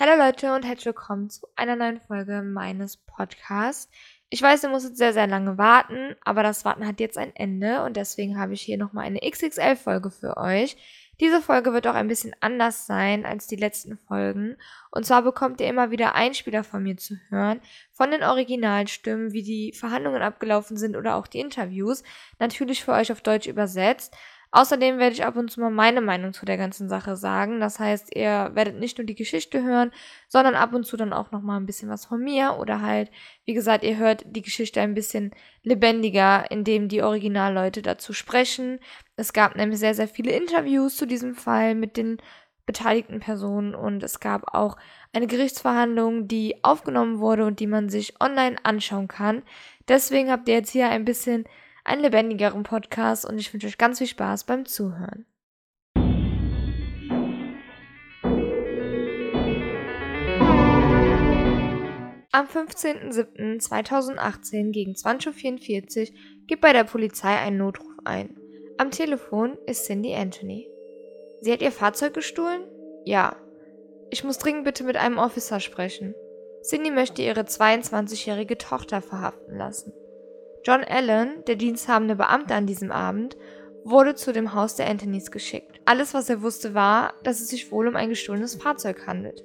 Hallo Leute und herzlich willkommen zu einer neuen Folge meines Podcasts. Ich weiß, ihr musstet sehr, sehr lange warten, aber das Warten hat jetzt ein Ende und deswegen habe ich hier nochmal eine XXL-Folge für euch. Diese Folge wird auch ein bisschen anders sein als die letzten Folgen. Und zwar bekommt ihr immer wieder Einspieler von mir zu hören, von den Originalstimmen, wie die Verhandlungen abgelaufen sind oder auch die Interviews. Natürlich für euch auf Deutsch übersetzt. Außerdem werde ich ab und zu mal meine Meinung zu der ganzen Sache sagen. Das heißt, ihr werdet nicht nur die Geschichte hören, sondern ab und zu dann auch noch mal ein bisschen was von mir oder halt, wie gesagt, ihr hört die Geschichte ein bisschen lebendiger, indem die Originalleute dazu sprechen. Es gab nämlich sehr sehr viele Interviews zu diesem Fall mit den beteiligten Personen und es gab auch eine Gerichtsverhandlung, die aufgenommen wurde und die man sich online anschauen kann. Deswegen habt ihr jetzt hier ein bisschen einen lebendigeren Podcast und ich wünsche euch ganz viel Spaß beim Zuhören. Am 15.07.2018 gegen 20.44 Uhr gibt bei der Polizei ein Notruf ein. Am Telefon ist Cindy Anthony. Sie hat ihr Fahrzeug gestohlen? Ja. Ich muss dringend bitte mit einem Officer sprechen. Cindy möchte ihre 22-jährige Tochter verhaften lassen. John Allen, der diensthabende Beamte an diesem Abend, wurde zu dem Haus der Anthonys geschickt. Alles, was er wusste, war, dass es sich wohl um ein gestohlenes Fahrzeug handelt.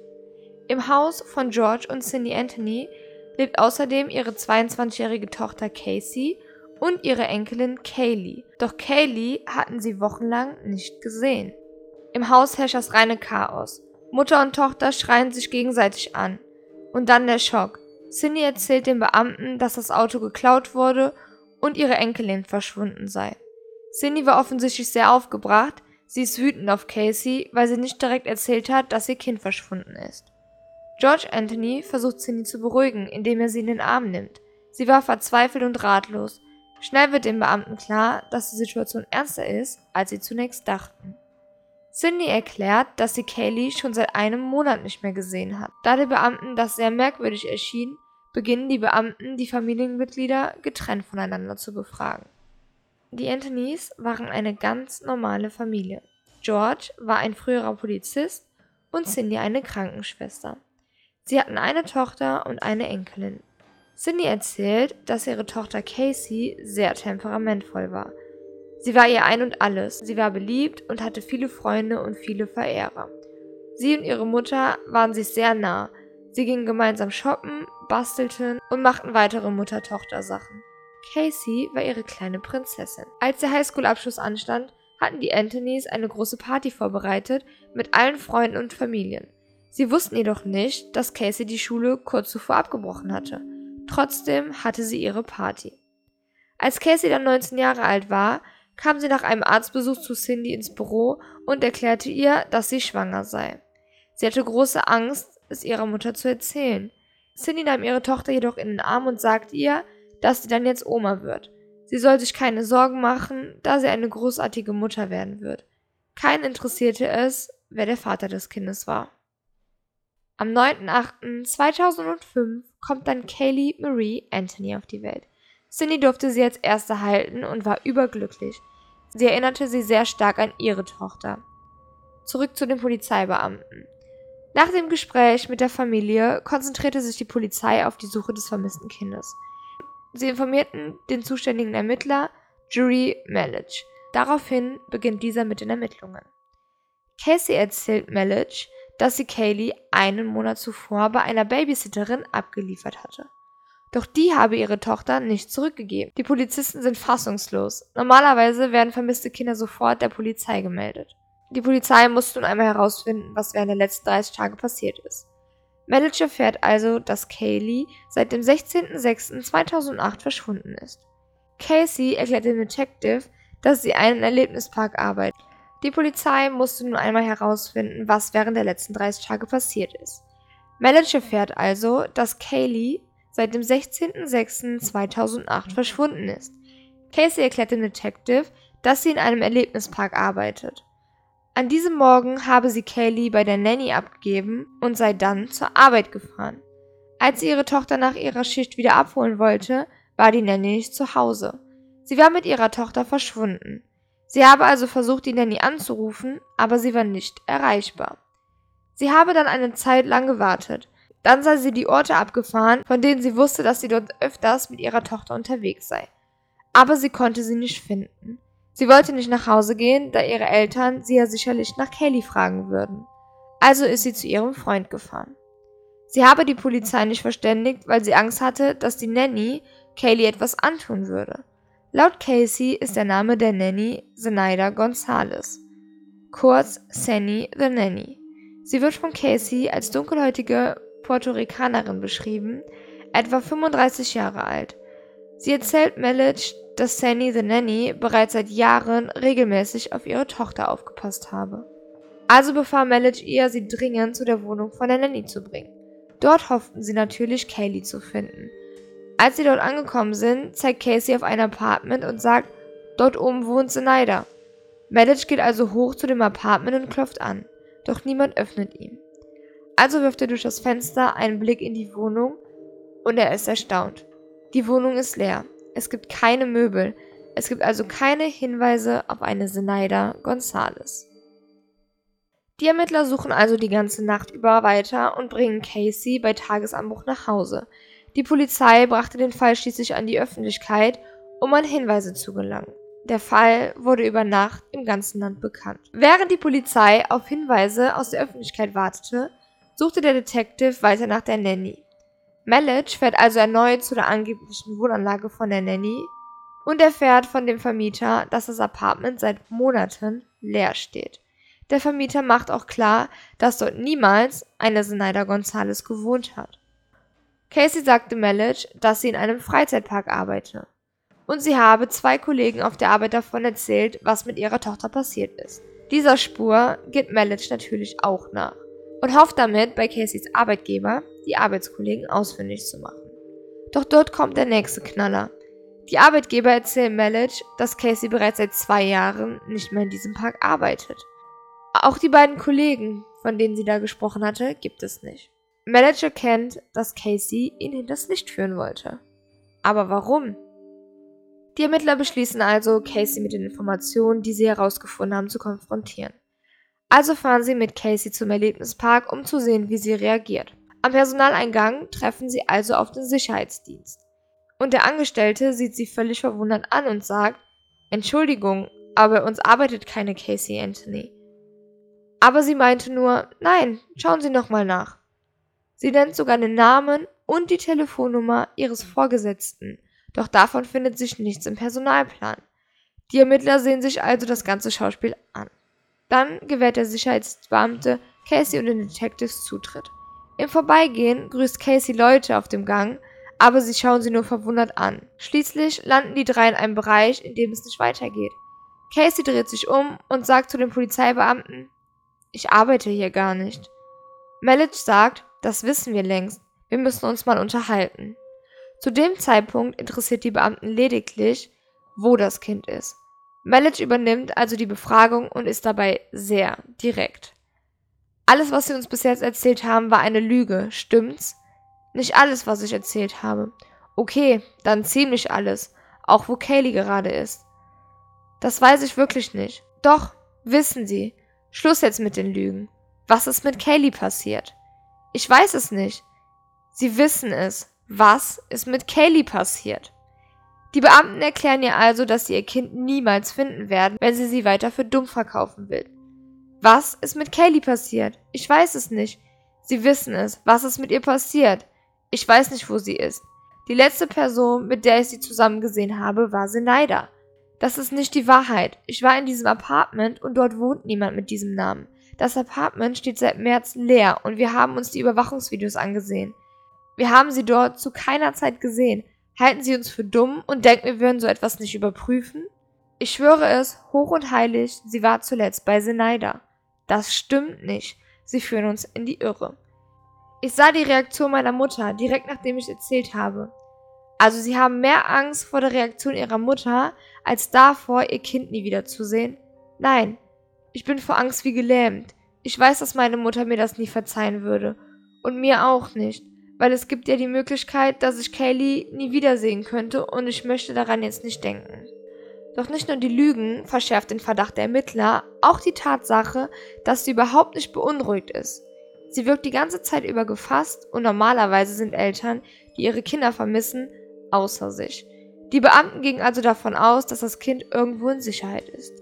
Im Haus von George und Cindy Anthony lebt außerdem ihre 22-jährige Tochter Casey und ihre Enkelin Kaylee. Doch Kaylee hatten sie wochenlang nicht gesehen. Im Haus herrscht das reine Chaos. Mutter und Tochter schreien sich gegenseitig an. Und dann der Schock. Cindy erzählt dem Beamten, dass das Auto geklaut wurde und ihre Enkelin verschwunden sei. Cindy war offensichtlich sehr aufgebracht, sie ist wütend auf Casey, weil sie nicht direkt erzählt hat, dass ihr Kind verschwunden ist. George Anthony versucht Cindy zu beruhigen, indem er sie in den Arm nimmt. Sie war verzweifelt und ratlos. Schnell wird dem Beamten klar, dass die Situation ernster ist, als sie zunächst dachten. Cindy erklärt, dass sie Kaylee schon seit einem Monat nicht mehr gesehen hat. Da den Beamten das sehr merkwürdig erschien, beginnen die Beamten, die Familienmitglieder getrennt voneinander zu befragen. Die Anthonys waren eine ganz normale Familie. George war ein früherer Polizist und Cindy eine Krankenschwester. Sie hatten eine Tochter und eine Enkelin. Cindy erzählt, dass ihre Tochter Casey sehr temperamentvoll war. Sie war ihr Ein und alles. Sie war beliebt und hatte viele Freunde und viele Verehrer. Sie und ihre Mutter waren sich sehr nah. Sie gingen gemeinsam shoppen, bastelten und machten weitere Mutter-Tochter-Sachen. Casey war ihre kleine Prinzessin. Als der Highschool-Abschluss anstand, hatten die Anthonys eine große Party vorbereitet mit allen Freunden und Familien. Sie wussten jedoch nicht, dass Casey die Schule kurz zuvor abgebrochen hatte. Trotzdem hatte sie ihre Party. Als Casey dann 19 Jahre alt war, kam sie nach einem Arztbesuch zu Cindy ins Büro und erklärte ihr, dass sie schwanger sei. Sie hatte große Angst, es ihrer Mutter zu erzählen. Cindy nahm ihre Tochter jedoch in den Arm und sagte ihr, dass sie dann jetzt Oma wird. Sie soll sich keine Sorgen machen, da sie eine großartige Mutter werden wird. Keinen interessierte es, wer der Vater des Kindes war. Am 9.8.2005 kommt dann Kaylee Marie Anthony auf die Welt. Cindy durfte sie als erste halten und war überglücklich. Sie erinnerte sie sehr stark an ihre Tochter. Zurück zu den Polizeibeamten. Nach dem Gespräch mit der Familie konzentrierte sich die Polizei auf die Suche des vermissten Kindes. Sie informierten den zuständigen Ermittler Jury Melich. Daraufhin beginnt dieser mit den Ermittlungen. Casey erzählt Melich, dass sie Kaylee einen Monat zuvor bei einer Babysitterin abgeliefert hatte. Doch die habe ihre Tochter nicht zurückgegeben. Die Polizisten sind fassungslos. Normalerweise werden vermisste Kinder sofort der Polizei gemeldet. Die Polizei musste nun einmal herausfinden, was während der letzten 30 Tage passiert ist. Melich erfährt also, dass Kaylee seit dem 16.06.2008 verschwunden ist. Casey erklärt dem Detective, dass sie einen Erlebnispark arbeitet. Die Polizei musste nun einmal herausfinden, was während der letzten 30 Tage passiert ist. Melich erfährt also, dass Kaylee seit dem 16.06.2008 verschwunden ist. Casey erklärt dem Detective, dass sie in einem Erlebnispark arbeitet. An diesem Morgen habe sie Kaylee bei der Nanny abgegeben und sei dann zur Arbeit gefahren. Als sie ihre Tochter nach ihrer Schicht wieder abholen wollte, war die Nanny nicht zu Hause. Sie war mit ihrer Tochter verschwunden. Sie habe also versucht, die Nanny anzurufen, aber sie war nicht erreichbar. Sie habe dann eine Zeit lang gewartet. Dann sei sie die Orte abgefahren, von denen sie wusste, dass sie dort öfters mit ihrer Tochter unterwegs sei. Aber sie konnte sie nicht finden. Sie wollte nicht nach Hause gehen, da ihre Eltern sie ja sicherlich nach Kelly fragen würden. Also ist sie zu ihrem Freund gefahren. Sie habe die Polizei nicht verständigt, weil sie Angst hatte, dass die Nanny Kaylee etwas antun würde. Laut Casey ist der Name der Nanny Zenaida Gonzalez. Kurz Sanny the Nanny. Sie wird von Casey als dunkelhäutige Puerto Ricanerin beschrieben, etwa 35 Jahre alt. Sie erzählt Melich, dass Sandy the Nanny bereits seit Jahren regelmäßig auf ihre Tochter aufgepasst habe. Also befahl Melich ihr, sie dringend zu der Wohnung von der Nanny zu bringen. Dort hofften sie natürlich, Kaylee zu finden. Als sie dort angekommen sind, zeigt Casey auf ein Apartment und sagt, dort oben wohnt Zenaida. Melich geht also hoch zu dem Apartment und klopft an, doch niemand öffnet ihm. Also wirft er durch das Fenster einen Blick in die Wohnung und er ist erstaunt. Die Wohnung ist leer. Es gibt keine Möbel. Es gibt also keine Hinweise auf eine Zenaida Gonzales. Die Ermittler suchen also die ganze Nacht über weiter und bringen Casey bei Tagesanbruch nach Hause. Die Polizei brachte den Fall schließlich an die Öffentlichkeit, um an Hinweise zu gelangen. Der Fall wurde über Nacht im ganzen Land bekannt. Während die Polizei auf Hinweise aus der Öffentlichkeit wartete, suchte der Detective weiter nach der Nanny. Melich fährt also erneut zu der angeblichen Wohnanlage von der Nanny und erfährt von dem Vermieter, dass das Apartment seit Monaten leer steht. Der Vermieter macht auch klar, dass dort niemals eine Zenaida Gonzalez gewohnt hat. Casey sagte Melich, dass sie in einem Freizeitpark arbeite. Und sie habe zwei Kollegen auf der Arbeit davon erzählt, was mit ihrer Tochter passiert ist. Dieser Spur geht Melich natürlich auch nach und hofft damit, bei Caseys Arbeitgeber die Arbeitskollegen ausfindig zu machen. Doch dort kommt der nächste Knaller. Die Arbeitgeber erzählen Melich, dass Casey bereits seit zwei Jahren nicht mehr in diesem Park arbeitet. Auch die beiden Kollegen, von denen sie da gesprochen hatte, gibt es nicht. Melich erkennt, dass Casey ihn hinters Licht führen wollte. Aber warum? Die Ermittler beschließen also, Casey mit den Informationen, die sie herausgefunden haben, zu konfrontieren. Also fahren sie mit Casey zum Erlebnispark, um zu sehen, wie sie reagiert. Am Personaleingang treffen sie also auf den Sicherheitsdienst. Und der Angestellte sieht sie völlig verwundert an und sagt, Entschuldigung, aber bei uns arbeitet keine Casey Anthony. Aber sie meinte nur, nein, schauen Sie nochmal nach. Sie nennt sogar den Namen und die Telefonnummer ihres Vorgesetzten, doch davon findet sich nichts im Personalplan. Die Ermittler sehen sich also das ganze Schauspiel an. Dann gewährt der Sicherheitsbeamte Casey und den Detectives Zutritt. Im Vorbeigehen grüßt Casey Leute auf dem Gang, aber sie schauen sie nur verwundert an. Schließlich landen die drei in einem Bereich, in dem es nicht weitergeht. Casey dreht sich um und sagt zu den Polizeibeamten, ich arbeite hier gar nicht. Melich sagt, das wissen wir längst, wir müssen uns mal unterhalten. Zu dem Zeitpunkt interessiert die Beamten lediglich, wo das Kind ist. Melich übernimmt also die Befragung und ist dabei sehr direkt. Alles, was sie uns bis jetzt erzählt haben, war eine Lüge, stimmt's? Nicht alles, was ich erzählt habe. Okay, dann ziemlich alles, auch wo Kaylee gerade ist. Das weiß ich wirklich nicht. Doch, wissen Sie. Schluss jetzt mit den Lügen. Was ist mit Kaylee passiert? Ich weiß es nicht. Sie wissen es. Was ist mit Kaylee passiert? Die Beamten erklären ihr also, dass sie ihr Kind niemals finden werden, wenn sie sie weiter für dumm verkaufen will. Was ist mit Kaylee passiert? Ich weiß es nicht. Sie wissen es. Was ist mit ihr passiert? Ich weiß nicht, wo sie ist. Die letzte Person, mit der ich sie zusammen gesehen habe, war Zenaida. Das ist nicht die Wahrheit. Ich war in diesem Apartment und dort wohnt niemand mit diesem Namen. Das Apartment steht seit März leer und wir haben uns die Überwachungsvideos angesehen. Wir haben sie dort zu keiner Zeit gesehen. Halten Sie uns für dumm und denken, wir würden so etwas nicht überprüfen? Ich schwöre es, hoch und heilig, sie war zuletzt bei Zenaida. Das stimmt nicht. Sie führen uns in die Irre. Ich sah die Reaktion meiner Mutter direkt nachdem ich erzählt habe. Also sie haben mehr Angst vor der Reaktion ihrer Mutter, als davor, ihr Kind nie wiederzusehen? Nein, ich bin vor Angst wie gelähmt. Ich weiß, dass meine Mutter mir das nie verzeihen würde. Und mir auch nicht weil es gibt ja die Möglichkeit, dass ich Kaylee nie wiedersehen könnte und ich möchte daran jetzt nicht denken. Doch nicht nur die Lügen verschärft den Verdacht der Ermittler, auch die Tatsache, dass sie überhaupt nicht beunruhigt ist. Sie wirkt die ganze Zeit über gefasst und normalerweise sind Eltern, die ihre Kinder vermissen, außer sich. Die Beamten gingen also davon aus, dass das Kind irgendwo in Sicherheit ist.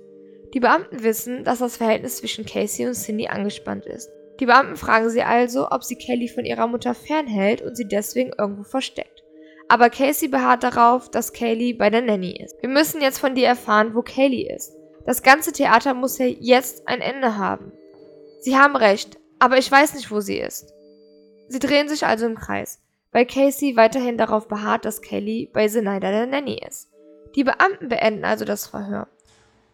Die Beamten wissen, dass das Verhältnis zwischen Casey und Cindy angespannt ist. Die Beamten fragen sie also, ob sie Kelly von ihrer Mutter fernhält und sie deswegen irgendwo versteckt. Aber Casey beharrt darauf, dass Kaylee bei der Nanny ist. Wir müssen jetzt von dir erfahren, wo Kaylee ist. Das ganze Theater muss ja jetzt ein Ende haben. Sie haben recht, aber ich weiß nicht, wo sie ist. Sie drehen sich also im Kreis, weil Casey weiterhin darauf beharrt, dass Kelly bei Zenaida der Nanny ist. Die Beamten beenden also das Verhör.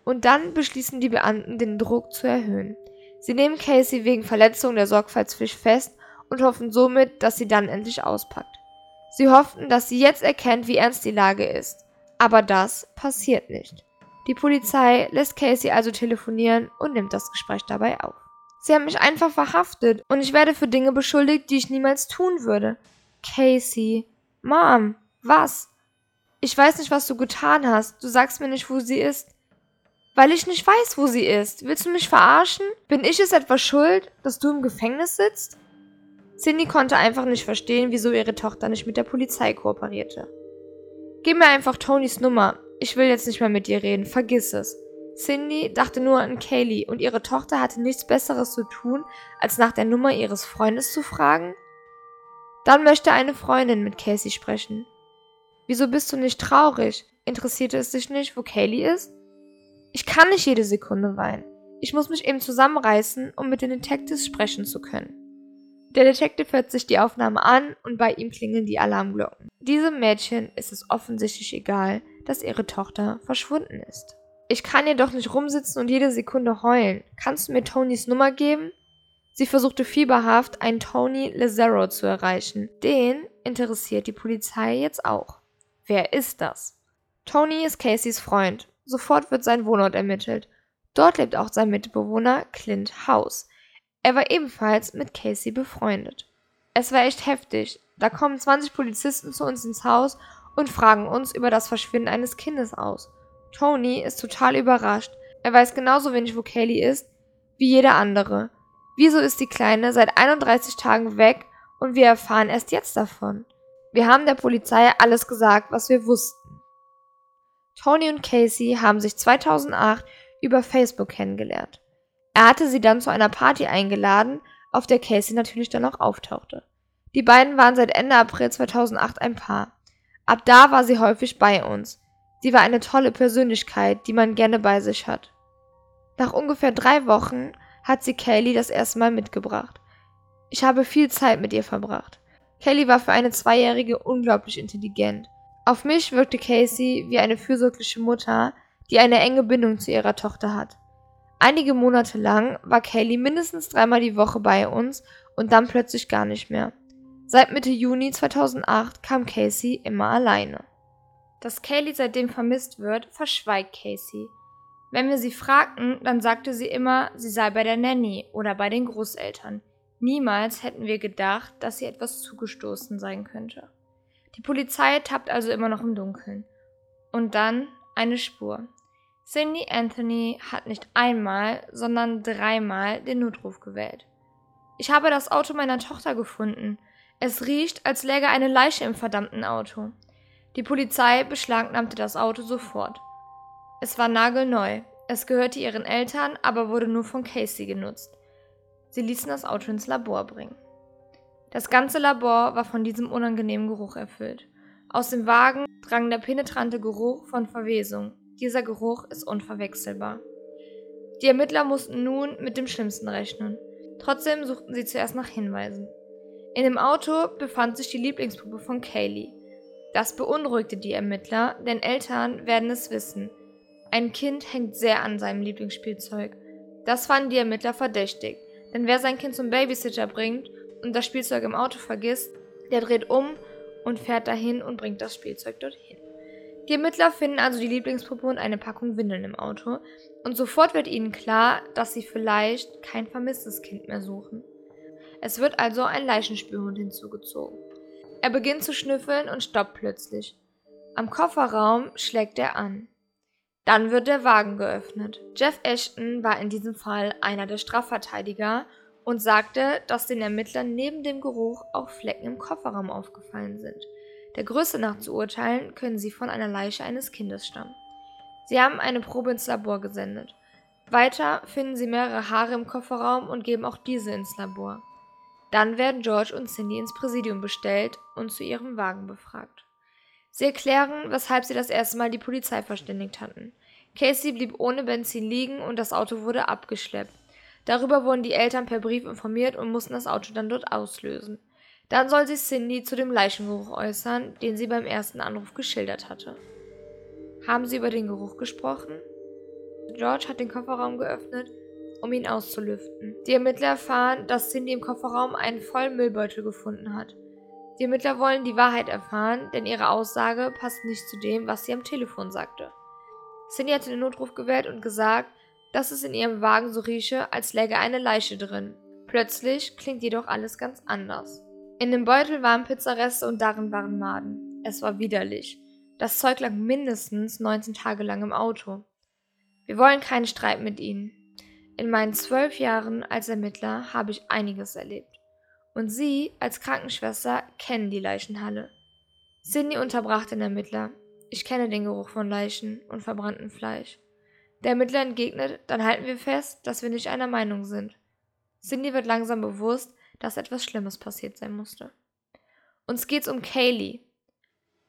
Und dann beschließen die Beamten, den Druck zu erhöhen. Sie nehmen Casey wegen Verletzung der Sorgfaltspflicht fest und hoffen somit, dass sie dann endlich auspackt. Sie hofften, dass sie jetzt erkennt, wie ernst die Lage ist. Aber das passiert nicht. Die Polizei lässt Casey also telefonieren und nimmt das Gespräch dabei auf. Sie haben mich einfach verhaftet und ich werde für Dinge beschuldigt, die ich niemals tun würde. Casey. Mom, was? Ich weiß nicht, was du getan hast. Du sagst mir nicht, wo sie ist. Weil ich nicht weiß, wo sie ist. Willst du mich verarschen? Bin ich es etwa schuld, dass du im Gefängnis sitzt? Cindy konnte einfach nicht verstehen, wieso ihre Tochter nicht mit der Polizei kooperierte. Gib mir einfach Tonys Nummer. Ich will jetzt nicht mehr mit dir reden. Vergiss es. Cindy dachte nur an Kaylee und ihre Tochter hatte nichts Besseres zu tun, als nach der Nummer ihres Freundes zu fragen. Dann möchte eine Freundin mit Casey sprechen. Wieso bist du nicht traurig? Interessierte es dich nicht, wo Kaylee ist? Ich kann nicht jede Sekunde weinen. Ich muss mich eben zusammenreißen, um mit den Detectives sprechen zu können. Der Detective hört sich die Aufnahme an und bei ihm klingeln die Alarmglocken. Diesem Mädchen ist es offensichtlich egal, dass ihre Tochter verschwunden ist. Ich kann hier doch nicht rumsitzen und jede Sekunde heulen. Kannst du mir Tonys Nummer geben? Sie versuchte fieberhaft, einen Tony Lazaro zu erreichen. Den interessiert die Polizei jetzt auch. Wer ist das? Tony ist Caseys Freund. Sofort wird sein Wohnort ermittelt. Dort lebt auch sein Mitbewohner Clint House. Er war ebenfalls mit Casey befreundet. Es war echt heftig. Da kommen 20 Polizisten zu uns ins Haus und fragen uns über das Verschwinden eines Kindes aus. Tony ist total überrascht. Er weiß genauso wenig, wo Kaylee ist, wie jeder andere. Wieso ist die Kleine seit 31 Tagen weg und wir erfahren erst jetzt davon? Wir haben der Polizei alles gesagt, was wir wussten. Tony und Casey haben sich 2008 über Facebook kennengelernt. Er hatte sie dann zu einer Party eingeladen, auf der Casey natürlich dann auch auftauchte. Die beiden waren seit Ende April 2008 ein Paar. Ab da war sie häufig bei uns. Sie war eine tolle Persönlichkeit, die man gerne bei sich hat. Nach ungefähr drei Wochen hat sie Kaylee das erste Mal mitgebracht. Ich habe viel Zeit mit ihr verbracht. Kaylee war für eine Zweijährige unglaublich intelligent. Auf mich wirkte Casey wie eine fürsorgliche Mutter, die eine enge Bindung zu ihrer Tochter hat. Einige Monate lang war Kaylee mindestens dreimal die Woche bei uns und dann plötzlich gar nicht mehr. Seit Mitte Juni 2008 kam Casey immer alleine. Dass Kaylee seitdem vermisst wird, verschweigt Casey. Wenn wir sie fragten, dann sagte sie immer, sie sei bei der Nanny oder bei den Großeltern. Niemals hätten wir gedacht, dass sie etwas zugestoßen sein könnte. Die Polizei tappt also immer noch im Dunkeln. Und dann eine Spur. Cindy Anthony hat nicht einmal, sondern dreimal den Notruf gewählt. Ich habe das Auto meiner Tochter gefunden. Es riecht, als läge eine Leiche im verdammten Auto. Die Polizei beschlagnahmte das Auto sofort. Es war nagelneu. Es gehörte ihren Eltern, aber wurde nur von Casey genutzt. Sie ließen das Auto ins Labor bringen. Das ganze Labor war von diesem unangenehmen Geruch erfüllt. Aus dem Wagen drang der penetrante Geruch von Verwesung, dieser Geruch ist unverwechselbar. Die Ermittler mussten nun mit dem Schlimmsten rechnen. Trotzdem suchten sie zuerst nach Hinweisen. In dem Auto befand sich die Lieblingspuppe von Kaylee. Das beunruhigte die Ermittler, denn Eltern werden es wissen. Ein Kind hängt sehr an seinem Lieblingsspielzeug. Das fanden die Ermittler verdächtig, denn wer sein Kind zum Babysitter bringt und das Spielzeug im Auto vergisst, der dreht um und fährt dahin und bringt das Spielzeug dorthin. Die Ermittler finden also die Lieblingspuppe und eine Packung Windeln im Auto und sofort wird ihnen klar, dass sie vielleicht kein vermisstes Kind mehr suchen. Es wird also ein Leichenspürhund hinzugezogen. Er beginnt zu schnüffeln und stoppt plötzlich. Am Kofferraum schlägt er an. Dann wird der Wagen geöffnet. Jeff Ashton war in diesem Fall einer der Strafverteidiger und sagte, dass den Ermittlern neben dem Geruch auch Flecken im Kofferraum aufgefallen sind. Der Größe nach zu urteilen, können sie von einer Leiche eines Kindes stammen. Sie haben eine Probe ins Labor gesendet. Weiter finden sie mehrere Haare im Kofferraum und geben auch diese ins Labor. Dann werden George und Cindy ins Präsidium bestellt und zu ihrem Wagen befragt. Sie erklären, weshalb sie das erste Mal die Polizei verständigt hatten. Casey blieb ohne Benzin liegen und das Auto wurde abgeschleppt. Darüber wurden die Eltern per Brief informiert und mussten das Auto dann dort auslösen. Dann soll sich Cindy zu dem Leichengeruch äußern, den sie beim ersten Anruf geschildert hatte. Haben sie über den Geruch gesprochen? George hat den Kofferraum geöffnet, um ihn auszulüften. Die Ermittler erfahren, dass Cindy im Kofferraum einen vollen Müllbeutel gefunden hat. Die Ermittler wollen die Wahrheit erfahren, denn ihre Aussage passt nicht zu dem, was sie am Telefon sagte. Cindy hatte den Notruf gewählt und gesagt, dass es in ihrem Wagen so rieche, als läge eine Leiche drin. Plötzlich klingt jedoch alles ganz anders. In dem Beutel waren Pizzareste und darin waren Maden. Es war widerlich. Das Zeug lag mindestens 19 Tage lang im Auto. Wir wollen keinen Streit mit Ihnen. In meinen zwölf Jahren als Ermittler habe ich einiges erlebt. Und Sie als Krankenschwester kennen die Leichenhalle. Cindy unterbrach den Ermittler. Ich kenne den Geruch von Leichen und verbranntem Fleisch. Der Ermittler entgegnet, dann halten wir fest, dass wir nicht einer Meinung sind. Cindy wird langsam bewusst, dass etwas Schlimmes passiert sein musste. Uns geht's um Kaylee.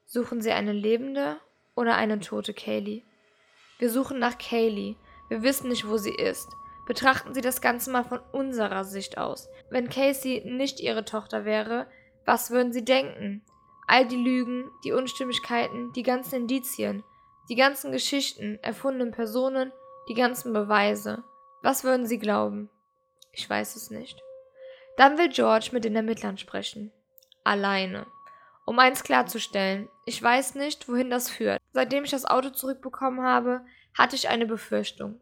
Suchen Sie eine lebende oder eine tote Kaylee? Wir suchen nach Kaylee. Wir wissen nicht, wo sie ist. Betrachten Sie das Ganze mal von unserer Sicht aus. Wenn Casey nicht Ihre Tochter wäre, was würden Sie denken? All die Lügen, die Unstimmigkeiten, die ganzen Indizien, die ganzen Geschichten, erfundenen Personen, die ganzen Beweise. Was würden Sie glauben? Ich weiß es nicht. Dann will George mit den Ermittlern sprechen. Alleine. Um eins klarzustellen, ich weiß nicht, wohin das führt. Seitdem ich das Auto zurückbekommen habe, hatte ich eine Befürchtung.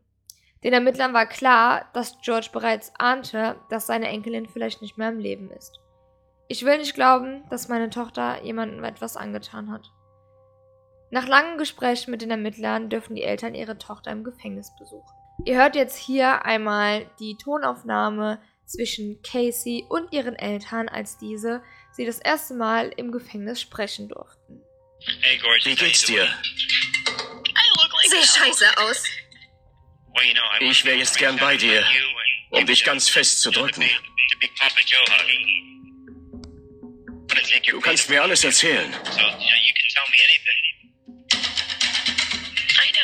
Den Ermittlern war klar, dass George bereits ahnte, dass seine Enkelin vielleicht nicht mehr im Leben ist. Ich will nicht glauben, dass meine Tochter jemandem etwas angetan hat. Nach langen Gesprächen mit den Ermittlern dürfen die Eltern ihre Tochter im Gefängnis besuchen. Ihr hört jetzt hier einmal die Tonaufnahme zwischen Casey und ihren Eltern, als diese sie das erste Mal im Gefängnis sprechen durften. Hey, Wie geht's dir? Sehe scheiße aus. Ich wäre jetzt gern bei dir, um dich ganz fest zu drücken. Du kannst mir alles erzählen.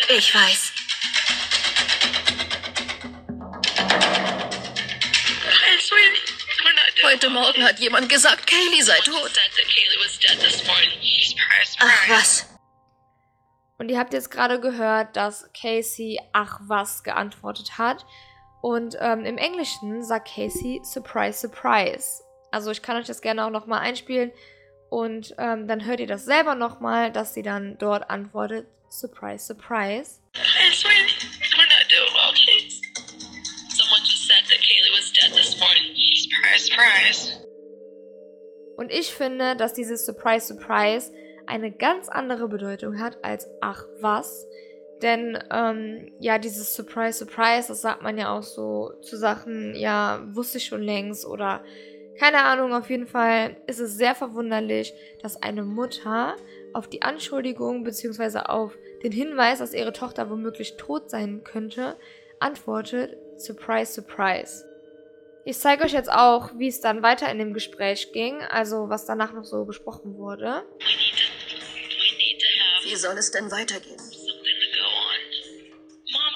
Ich weiß. Heute Morgen hat jemand gesagt, Kaylee sei tot. Ach was. Und ihr habt jetzt gerade gehört, dass Casey ach was geantwortet hat. Und ähm, im Englischen sagt Casey Surprise, Surprise. Also ich kann euch das gerne auch nochmal einspielen. Und ähm, dann hört ihr das selber nochmal, dass sie dann dort antwortet Surprise, Surprise. Hey, sweetie, Surprise. Und ich finde, dass dieses Surprise, Surprise eine ganz andere Bedeutung hat als ach was. Denn ähm, ja, dieses Surprise, Surprise, das sagt man ja auch so zu Sachen, ja, wusste ich schon längst oder keine Ahnung, auf jeden Fall ist es sehr verwunderlich, dass eine Mutter auf die Anschuldigung bzw. auf den Hinweis, dass ihre Tochter womöglich tot sein könnte, antwortet Surprise, Surprise. Ich zeige euch jetzt auch, wie es dann weiter in dem Gespräch ging, also was danach noch so besprochen wurde. Wie soll es denn weitergehen?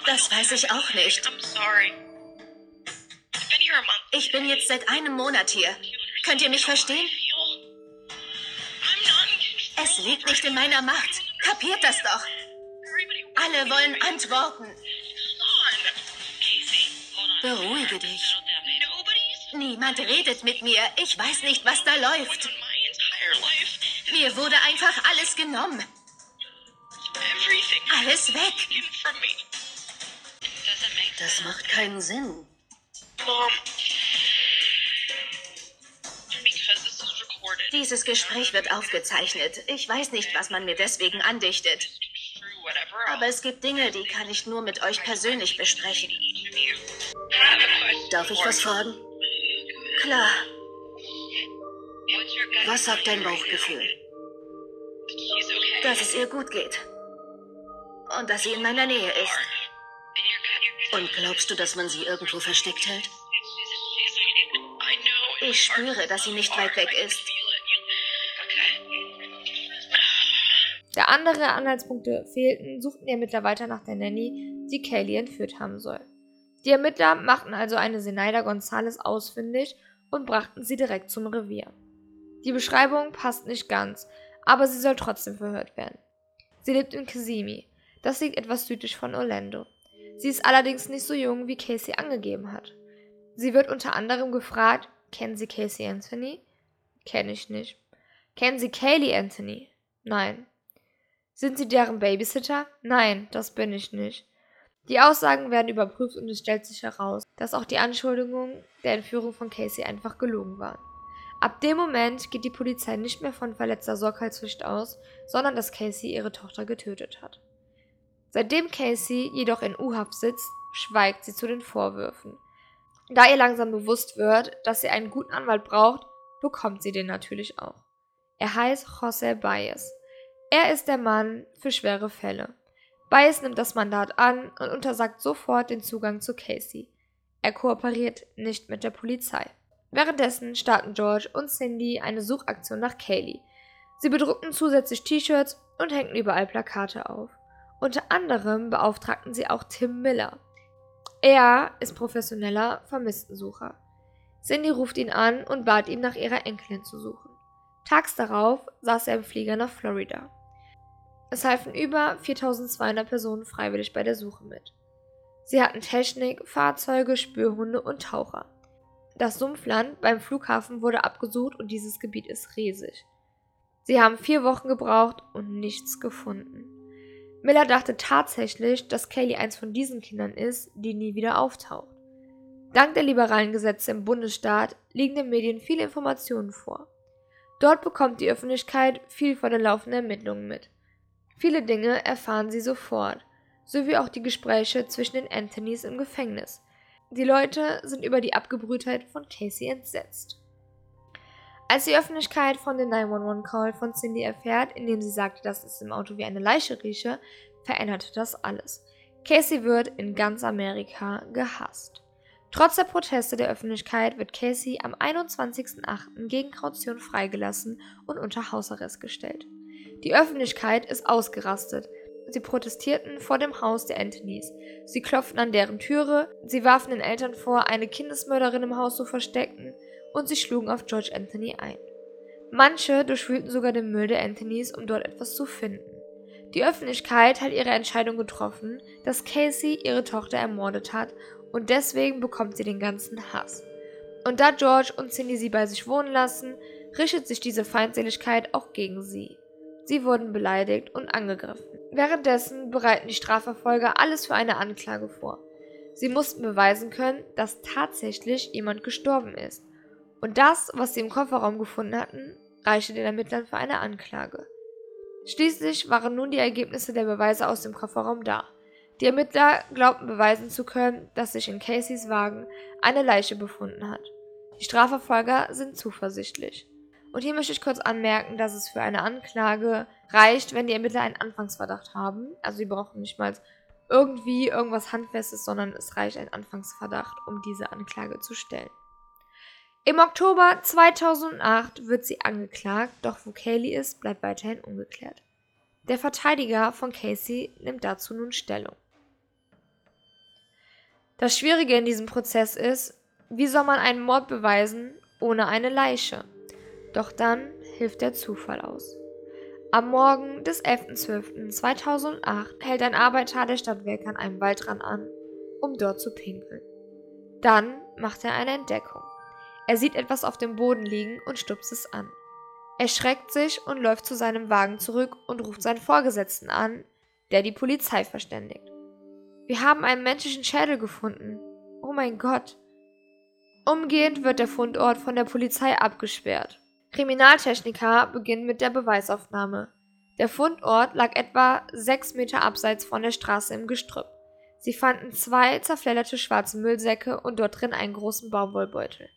Das weiß ich auch nicht. Ich bin jetzt seit einem Monat hier. Könnt ihr mich verstehen? Es liegt nicht in meiner Macht. Kapiert das doch. Alle wollen Antworten. Beruhige dich. Niemand redet mit mir. Ich weiß nicht, was da läuft. Mir wurde einfach alles genommen. Alles weg. Das macht keinen Sinn. Dieses Gespräch wird aufgezeichnet. Ich weiß nicht, was man mir deswegen andichtet. Aber es gibt Dinge, die kann ich nur mit euch persönlich besprechen. Darf ich was fragen? Klar. Was sagt dein Bauchgefühl? Dass es ihr gut geht. Und dass sie in meiner Nähe ist. Und glaubst du, dass man sie irgendwo versteckt hält? Ich spüre, dass sie nicht weit weg ist. Da andere Anhaltspunkte fehlten, suchten die Ermittler weiter nach der Nanny, die Kaylee entführt haben soll. Die Ermittler machten also eine Zenaida Gonzalez ausfindig und brachten sie direkt zum Revier. Die Beschreibung passt nicht ganz, aber sie soll trotzdem verhört werden. Sie lebt in Kissimmee. Das liegt etwas südlich von Orlando. Sie ist allerdings nicht so jung, wie Casey angegeben hat. Sie wird unter anderem gefragt, kennen Sie Casey Anthony? Kenne ich nicht. Kennen Sie Kaylee Anthony? Nein. Sind Sie deren Babysitter? Nein, das bin ich nicht. Die Aussagen werden überprüft und es stellt sich heraus, dass auch die Anschuldigungen der Entführung von Casey einfach gelogen waren. Ab dem Moment geht die Polizei nicht mehr von verletzter Sorgfaltspflicht aus, sondern dass Casey ihre Tochter getötet hat. Seitdem Casey jedoch in U-Haft sitzt, schweigt sie zu den Vorwürfen. Da ihr langsam bewusst wird, dass sie einen guten Anwalt braucht, bekommt sie den natürlich auch. Er heißt José Baez. Er ist der Mann für schwere Fälle. Baez nimmt das Mandat an und untersagt sofort den Zugang zu Casey. Er kooperiert nicht mit der Polizei. Währenddessen starten George und Cindy eine Suchaktion nach Kaylee. Sie bedruckten zusätzlich T-Shirts und hängten überall Plakate auf. Unter anderem beauftragten sie auch Tim Miller. Er ist professioneller Vermisstensucher. Cindy ruft ihn an und bat ihn nach ihrer Enkelin zu suchen. Tags darauf saß er im Flieger nach Florida. Es halfen über 4200 Personen freiwillig bei der Suche mit. Sie hatten Technik, Fahrzeuge, Spürhunde und Taucher. Das Sumpfland beim Flughafen wurde abgesucht und dieses Gebiet ist riesig. Sie haben vier Wochen gebraucht und nichts gefunden. Miller dachte tatsächlich, dass Kaylee eins von diesen Kindern ist, die nie wieder auftaucht. Dank der liberalen Gesetze im Bundesstaat liegen den Medien viele Informationen vor. Dort bekommt die Öffentlichkeit viel von den laufenden Ermittlungen mit. Viele Dinge erfahren sie sofort, sowie auch die Gespräche zwischen den Anthonys im Gefängnis. Die Leute sind über die Abgebrühtheit von Casey entsetzt. Als die Öffentlichkeit von dem 911-Call von Cindy erfährt, indem sie sagte, dass es im Auto wie eine Leiche rieche, veränderte das alles. Casey wird in ganz Amerika gehasst. Trotz der Proteste der Öffentlichkeit wird Casey am 21.08. gegen Kaution freigelassen und unter Hausarrest gestellt. Die Öffentlichkeit ist ausgerastet. Sie protestierten vor dem Haus der Anthonys. Sie klopften an deren Türe, sie warfen den Eltern vor, eine Kindesmörderin im Haus zu verstecken und sie schlugen auf George Anthony ein. Manche durchwühlten sogar den Müll der Anthonys, um dort etwas zu finden. Die Öffentlichkeit hat ihre Entscheidung getroffen, dass Casey ihre Tochter ermordet hat und deswegen bekommt sie den ganzen Hass. Und da George und Cindy sie bei sich wohnen lassen, richtet sich diese Feindseligkeit auch gegen sie. Sie wurden beleidigt und angegriffen. Währenddessen bereiten die Strafverfolger alles für eine Anklage vor. Sie mussten beweisen können, dass tatsächlich jemand gestorben ist. Und das, was sie im Kofferraum gefunden hatten, reichte den Ermittlern für eine Anklage. Schließlich waren nun die Ergebnisse der Beweise aus dem Kofferraum da. Die Ermittler glaubten beweisen zu können, dass sich in Caseys Wagen eine Leiche befunden hat. Die Strafverfolger sind zuversichtlich. Und hier möchte ich kurz anmerken, dass es für eine Anklage reicht, wenn die Ermittler einen Anfangsverdacht haben. Also sie brauchen nicht mal irgendwie irgendwas Handfestes, sondern es reicht ein Anfangsverdacht, um diese Anklage zu stellen. Im Oktober 2008 wird sie angeklagt, doch wo Kaylee ist, bleibt weiterhin ungeklärt. Der Verteidiger von Casey nimmt dazu nun Stellung. Das Schwierige in diesem Prozess ist, wie soll man einen Mord beweisen ohne eine Leiche? Doch dann hilft der Zufall aus. Am Morgen des 11.12.2008 hält ein Arbeiter der Stadtwerke an einem Waldrand an, um dort zu pinkeln. Dann macht er eine Entdeckung. Er sieht etwas auf dem Boden liegen und stupst es an. Er schreckt sich und läuft zu seinem Wagen zurück und ruft seinen Vorgesetzten an, der die Polizei verständigt. Wir haben einen menschlichen Schädel gefunden. Oh mein Gott. Umgehend wird der Fundort von der Polizei abgesperrt. Kriminaltechniker beginnen mit der Beweisaufnahme. Der Fundort lag etwa sechs Meter abseits von der Straße im Gestrüpp. Sie fanden zwei zerfledderte schwarze Müllsäcke und dort drin einen großen Baumwollbeutel.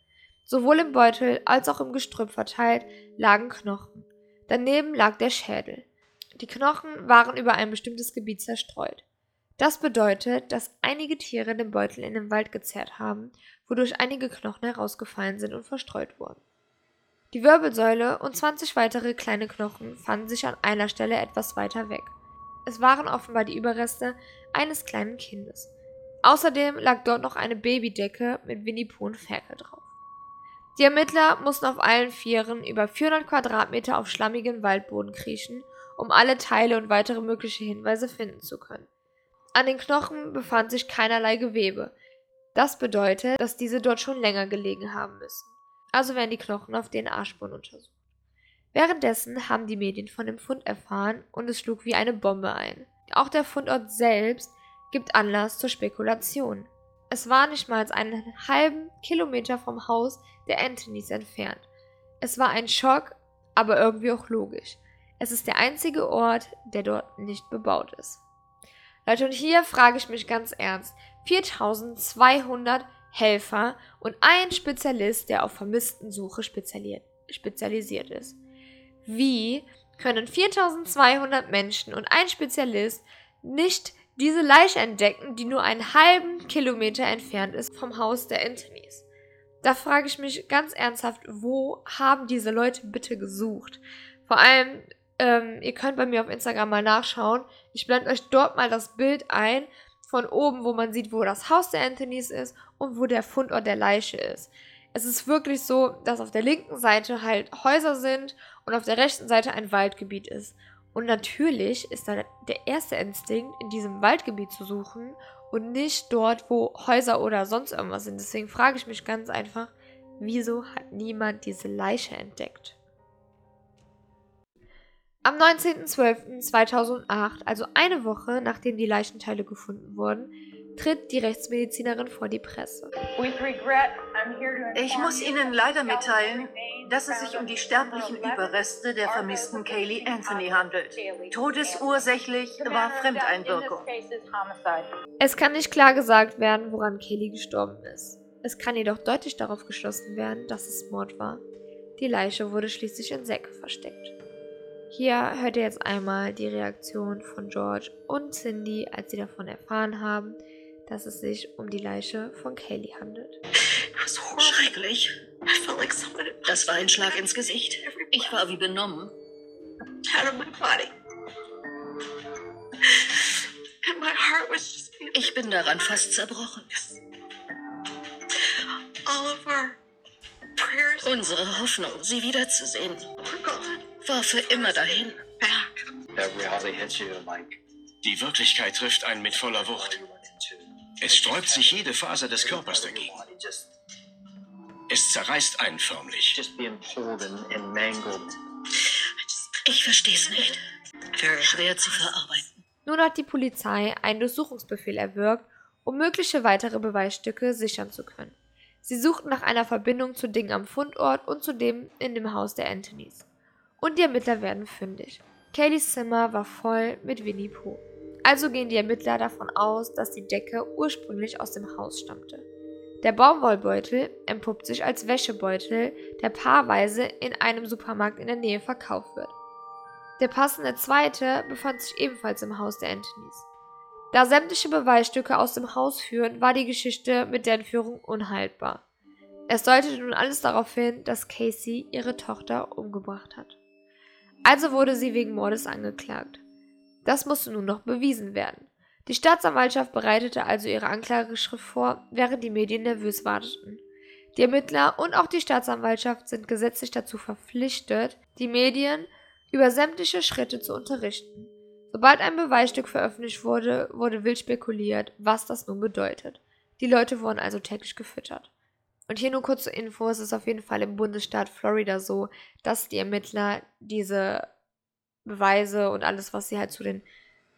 Sowohl im Beutel als auch im Gestrüpp verteilt lagen Knochen. Daneben lag der Schädel. Die Knochen waren über ein bestimmtes Gebiet zerstreut. Das bedeutet, dass einige Tiere den Beutel in den Wald gezerrt haben, wodurch einige Knochen herausgefallen sind und verstreut wurden. Die Wirbelsäule und 20 weitere kleine Knochen fanden sich an einer Stelle etwas weiter weg. Es waren offenbar die Überreste eines kleinen Kindes. Außerdem lag dort noch eine Babydecke mit Winnie Pooh und Ferkel drauf. Die Ermittler mussten auf allen Vieren über 400 Quadratmeter auf schlammigen Waldboden kriechen, um alle Teile und weitere mögliche Hinweise finden zu können. An den Knochen befand sich keinerlei Gewebe. Das bedeutet, dass diese dort schon länger gelegen haben müssen. Also werden die Knochen auf DNA-Spuren untersucht. Währenddessen haben die Medien von dem Fund erfahren und es schlug wie eine Bombe ein. Auch der Fundort selbst gibt Anlass zur Spekulation. Es war nicht mal einen halben Kilometer vom Haus der Anthonys entfernt. Es war ein Schock, aber irgendwie auch logisch. Es ist der einzige Ort, der dort nicht bebaut ist. Leute, und hier frage ich mich ganz ernst. 4200 Helfer und ein Spezialist, der auf Vermisstensuche spezialisiert ist. Wie können 4200 Menschen und ein Spezialist nicht diese Leiche entdecken, die nur einen halben Kilometer entfernt ist vom Haus der Anthonys? Da frage ich mich ganz ernsthaft, wo haben diese Leute bitte gesucht? Vor allem, ähm, ihr könnt bei mir auf Instagram mal nachschauen. Ich blende euch dort mal das Bild ein von oben, wo man sieht, wo das Haus der Anthonys ist und wo der Fundort der Leiche ist. Es ist wirklich so, dass auf der linken Seite halt Häuser sind und auf der rechten Seite ein Waldgebiet ist. Und natürlich ist da der erste Instinkt, in diesem Waldgebiet zu suchen und nicht dort, wo Häuser oder sonst irgendwas sind. Deswegen frage ich mich ganz einfach, wieso hat niemand diese Leiche entdeckt? Am 19.12.2008, also eine Woche nachdem die Leichenteile gefunden wurden, tritt die Rechtsmedizinerin vor die Presse. Ich muss Ihnen leider mitteilen, dass es sich um die sterblichen Überreste der vermissten Kaylee Anthony handelt. Todesursächlich war Fremdeinwirkung. Es kann nicht klar gesagt werden, woran Kaylee gestorben ist. Es kann jedoch deutlich darauf geschlossen werden, dass es Mord war. Die Leiche wurde schließlich in Säcke versteckt. Hier hört ihr jetzt einmal die Reaktion von George und Cindy, als sie davon erfahren haben, dass es sich um die Leiche von Kaylee handelt. Schrecklich. Das war ein Schlag ins Gesicht. Ich war wie benommen. Ich bin daran fast zerbrochen. Unsere Hoffnung, sie wiederzusehen, war für immer dahin. Die Wirklichkeit trifft einen mit voller Wucht. Es sträubt sich jede Faser des Körpers dagegen. Es zerreißt einen förmlich. Ich verstehe es nicht. Schwer zu verarbeiten. Nun hat die Polizei einen Durchsuchungsbefehl erwirkt, um mögliche weitere Beweisstücke sichern zu können. Sie suchten nach einer Verbindung zu Dingen am Fundort und zu dem in dem Haus der Anthonys. Und die Ermittler werden fündig. Kayleys Zimmer war voll mit Winnie Pooh. Also gehen die Ermittler davon aus, dass die Decke ursprünglich aus dem Haus stammte. Der Baumwollbeutel entpuppt sich als Wäschebeutel, der paarweise in einem Supermarkt in der Nähe verkauft wird. Der passende zweite befand sich ebenfalls im Haus der Anthonys. Da sämtliche Beweisstücke aus dem Haus führen, war die Geschichte mit der Entführung unhaltbar. Es deutete nun alles darauf hin, dass Casey ihre Tochter umgebracht hat. Also wurde sie wegen Mordes angeklagt. Das musste nun noch bewiesen werden. Die Staatsanwaltschaft bereitete also ihre Anklageschrift vor, während die Medien nervös warteten. Die Ermittler und auch die Staatsanwaltschaft sind gesetzlich dazu verpflichtet, die Medien über sämtliche Schritte zu unterrichten. Sobald ein Beweisstück veröffentlicht wurde, wurde wild spekuliert, was das nun bedeutet. Die Leute wurden also täglich gefüttert. Und hier nur kurze Info, es ist auf jeden Fall im Bundesstaat Florida so, dass die Ermittler diese Beweise und alles, was sie halt zu, den,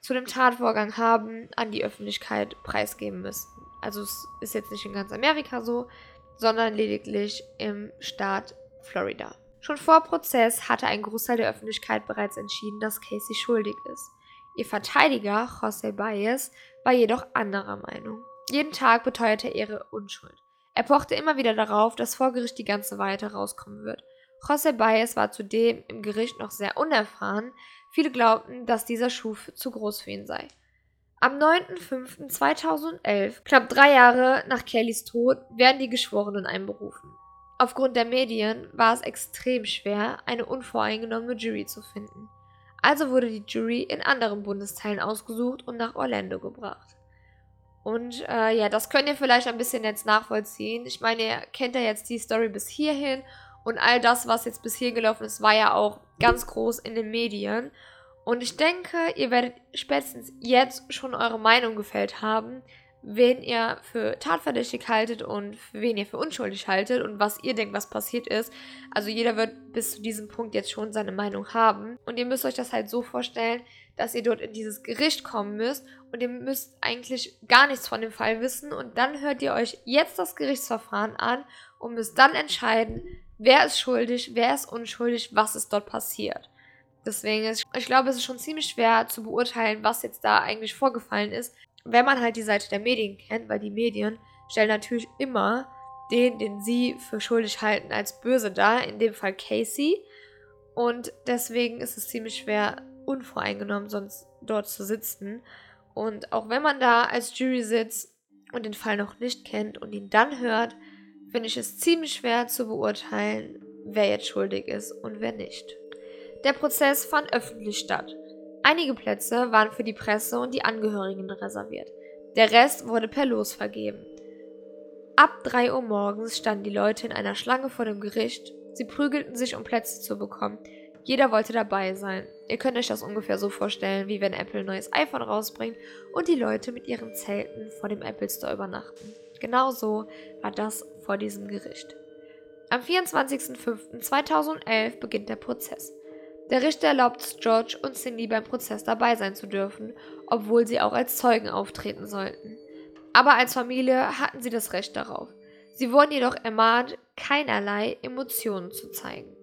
zu dem Tatvorgang haben, an die Öffentlichkeit preisgeben müssen. Also es ist jetzt nicht in ganz Amerika so, sondern lediglich im Staat Florida. Schon vor Prozess hatte ein Großteil der Öffentlichkeit bereits entschieden, dass Casey schuldig ist. Ihr Verteidiger, José Baez, war jedoch anderer Meinung. Jeden Tag beteuerte er ihre Unschuld. Er pochte immer wieder darauf, dass vor Gericht die ganze Wahrheit herauskommen wird. José Baez war zudem im Gericht noch sehr unerfahren. Viele glaubten, dass dieser Schuh zu groß für ihn sei. Am 9.05.2011, knapp drei Jahre nach Kellys Tod, werden die Geschworenen einberufen. Aufgrund der Medien war es extrem schwer, eine unvoreingenommene Jury zu finden. Also wurde die Jury in anderen Bundesteilen ausgesucht und nach Orlando gebracht. Und äh, ja, das könnt ihr vielleicht ein bisschen jetzt nachvollziehen. Ich meine, ihr kennt ja jetzt die Story bis hierhin und all das, was jetzt bis hier gelaufen ist, war ja auch ganz groß in den Medien. Und ich denke, ihr werdet spätestens jetzt schon eure Meinung gefällt haben, wen ihr für tatverdächtig haltet und wen ihr für unschuldig haltet und was ihr denkt, was passiert ist. Also jeder wird bis zu diesem Punkt jetzt schon seine Meinung haben. Und ihr müsst euch das halt so vorstellen, dass ihr dort in dieses Gericht kommen müsst und ihr müsst eigentlich gar nichts von dem Fall wissen und dann hört ihr euch jetzt das Gerichtsverfahren an und müsst dann entscheiden, wer ist schuldig, wer ist unschuldig, was ist dort passiert. Deswegen ist, ich glaube, es ist schon ziemlich schwer zu beurteilen, was jetzt da eigentlich vorgefallen ist, wenn man halt die Seite der Medien kennt, weil die Medien stellen natürlich immer den, den sie für schuldig halten, als böse dar, in dem Fall Casey. Und deswegen ist es ziemlich schwer, unvoreingenommen sonst dort zu sitzen. Und auch wenn man da als Jury sitzt und den Fall noch nicht kennt und ihn dann hört, finde ich es ziemlich schwer zu beurteilen, wer jetzt schuldig ist und wer nicht. Der Prozess fand öffentlich statt. Einige Plätze waren für die Presse und die Angehörigen reserviert. Der Rest wurde per Los vergeben. Ab 3 Uhr morgens standen die Leute in einer Schlange vor dem Gericht. Sie prügelten sich, um Plätze zu bekommen. Jeder wollte dabei sein. Ihr könnt euch das ungefähr so vorstellen, wie wenn Apple ein neues iPhone rausbringt und die Leute mit ihren Zelten vor dem Apple Store übernachten. Genau so war das vor diesem Gericht. Am 24.05.2011 beginnt der Prozess. Der Richter erlaubt George und Cindy beim Prozess dabei sein zu dürfen, obwohl sie auch als Zeugen auftreten sollten. Aber als Familie hatten sie das Recht darauf. Sie wurden jedoch ermahnt, keinerlei Emotionen zu zeigen.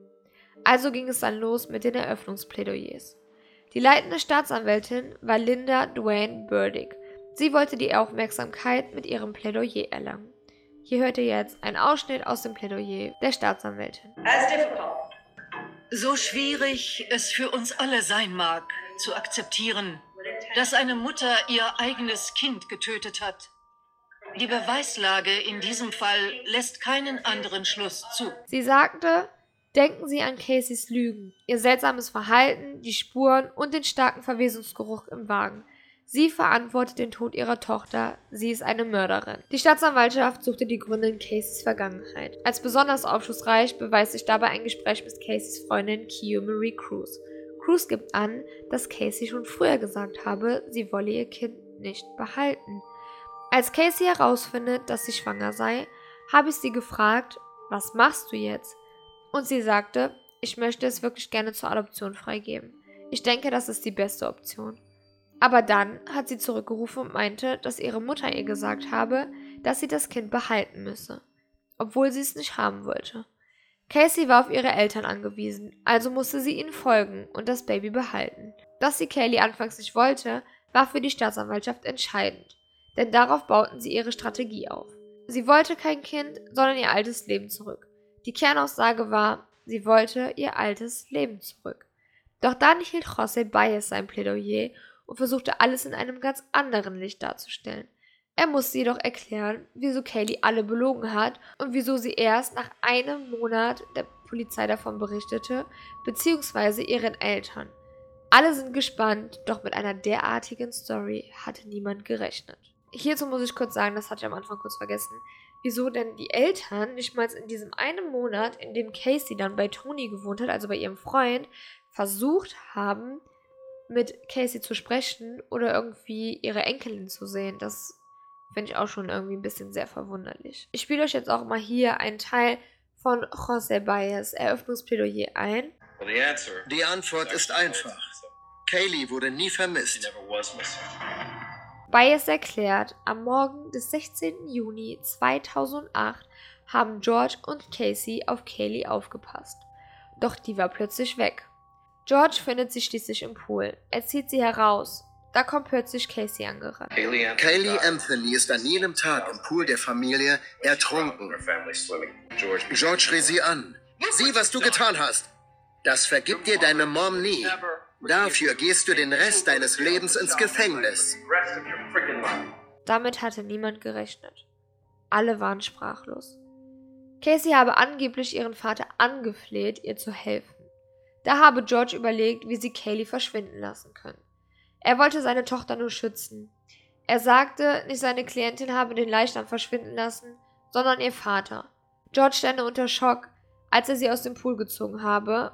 Also ging es dann los mit den Eröffnungsplädoyers. Die leitende Staatsanwältin war Linda Dwayne Burdick. Sie wollte die Aufmerksamkeit mit ihrem Plädoyer erlangen. Hier hört ihr jetzt einen Ausschnitt aus dem Plädoyer der Staatsanwältin. So schwierig es für uns alle sein mag, zu akzeptieren, dass eine Mutter ihr eigenes Kind getötet hat. Die Beweislage in diesem Fall lässt keinen anderen Schluss zu. Sie sagte, denken Sie an Caseys Lügen, ihr seltsames Verhalten, die Spuren und den starken Verwesungsgeruch im Wagen. Sie verantwortet den Tod ihrer Tochter. Sie ist eine Mörderin. Die Staatsanwaltschaft suchte die Gründe in Caseys Vergangenheit. Als besonders aufschlussreich beweist sich dabei ein Gespräch mit Caseys Freundin Kio Marie Cruz. Cruz gibt an, dass Casey schon früher gesagt habe, sie wolle ihr Kind nicht behalten. Als Casey herausfindet, dass sie schwanger sei, habe ich sie gefragt, was machst du jetzt? Und sie sagte, ich möchte es wirklich gerne zur Adoption freigeben. Ich denke, das ist die beste Option. Aber dann hat sie zurückgerufen und meinte, dass ihre Mutter ihr gesagt habe, dass sie das Kind behalten müsse, obwohl sie es nicht haben wollte. Casey war auf ihre Eltern angewiesen, also musste sie ihnen folgen und das Baby behalten. Dass sie Kaylee anfangs nicht wollte, war für die Staatsanwaltschaft entscheidend, denn darauf bauten sie ihre Strategie auf. Sie wollte kein Kind, sondern ihr altes Leben zurück. Die Kernaussage war, sie wollte ihr altes Leben zurück. Doch dann hielt José Baez sein Plädoyer und versuchte alles in einem ganz anderen Licht darzustellen. Er musste jedoch erklären, wieso Kaylee alle belogen hat und wieso sie erst nach einem Monat der Polizei davon berichtete, beziehungsweise ihren Eltern. Alle sind gespannt, doch mit einer derartigen Story hatte niemand gerechnet. Hierzu muss ich kurz sagen, das hatte ich am Anfang kurz vergessen, wieso denn die Eltern nicht mal in diesem einen Monat, in dem Casey dann bei Tony gewohnt hat, also bei ihrem Freund, versucht haben, mit Casey zu sprechen oder irgendwie ihre Enkelin zu sehen. Das finde ich auch schon irgendwie ein bisschen sehr verwunderlich. Ich spiele euch jetzt auch mal hier einen Teil von José Baez Eröffnungsplädoyer ein. Die Antwort ist einfach. Kaylee wurde nie vermisst. Baez erklärt, am Morgen des 16. Juni 2008 haben George und Casey auf Kaylee aufgepasst. Doch die war plötzlich weg. George findet sie schließlich im Pool. Er zieht sie heraus. Da kommt plötzlich Casey angerannt. Kaylee Anthony ist an jenem Tag im Pool der Familie ertrunken. George schrie sie an. Sieh, was du getan hast. Das vergibt dir deine Mom nie. Dafür gehst du den Rest deines Lebens ins Gefängnis. Damit hatte niemand gerechnet. Alle waren sprachlos. Casey habe angeblich ihren Vater angefleht, ihr zu helfen. Da habe George überlegt, wie sie Kaylee verschwinden lassen können. Er wollte seine Tochter nur schützen. Er sagte, nicht seine Klientin habe den Leichnam verschwinden lassen, sondern ihr Vater. George stände unter Schock, als er sie aus dem Pool gezogen habe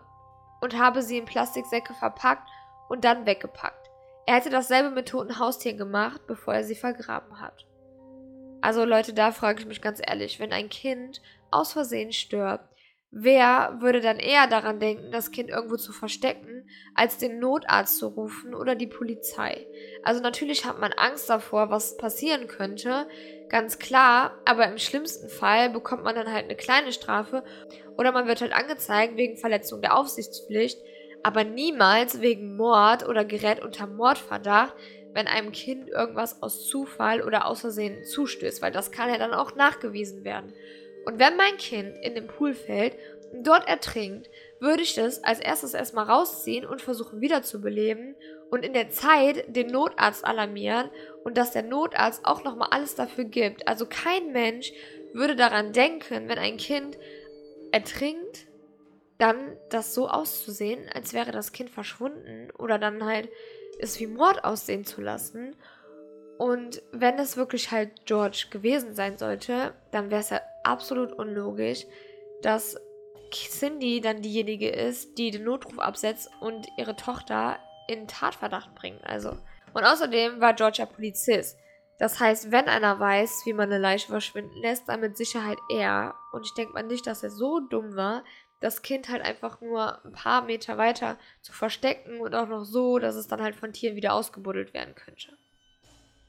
und habe sie in Plastiksäcke verpackt und dann weggepackt. Er hätte dasselbe mit toten Haustieren gemacht, bevor er sie vergraben hat. Also Leute, da frage ich mich ganz ehrlich, wenn ein Kind aus Versehen stirbt, wer würde dann eher daran denken, das Kind irgendwo zu verstecken, als den Notarzt zu rufen oder die Polizei? Also natürlich hat man Angst davor, was passieren könnte, ganz klar, aber im schlimmsten Fall bekommt man dann halt eine kleine Strafe oder man wird halt angezeigt wegen Verletzung der Aufsichtspflicht, aber niemals wegen Mord oder gerät unter Mordverdacht, wenn einem Kind irgendwas aus Zufall oder aus Versehen zustößt, weil das kann ja dann auch nachgewiesen werden. Und wenn mein Kind in den Pool fällt und dort ertrinkt, würde ich das als erstes erstmal rausziehen und versuchen wiederzubeleben und in der Zeit den Notarzt alarmieren und dass der Notarzt auch nochmal alles dafür gibt. Also kein Mensch würde daran denken, wenn ein Kind ertrinkt, dann das so auszusehen, als wäre das Kind verschwunden oder dann halt es wie Mord aussehen zu lassen. Und wenn es wirklich halt George gewesen sein sollte, dann wäre es ja absolut unlogisch, dass Cindy dann diejenige ist, die den Notruf absetzt und ihre Tochter in Tatverdacht bringt. Also. Und außerdem war George ja Polizist. Das heißt, wenn einer weiß, wie man eine Leiche verschwinden lässt, dann mit Sicherheit er. Und ich denke mal nicht, dass er so dumm war, das Kind halt einfach nur ein paar Meter weiter zu verstecken und auch noch so, dass es dann halt von Tieren wieder ausgebuddelt werden könnte.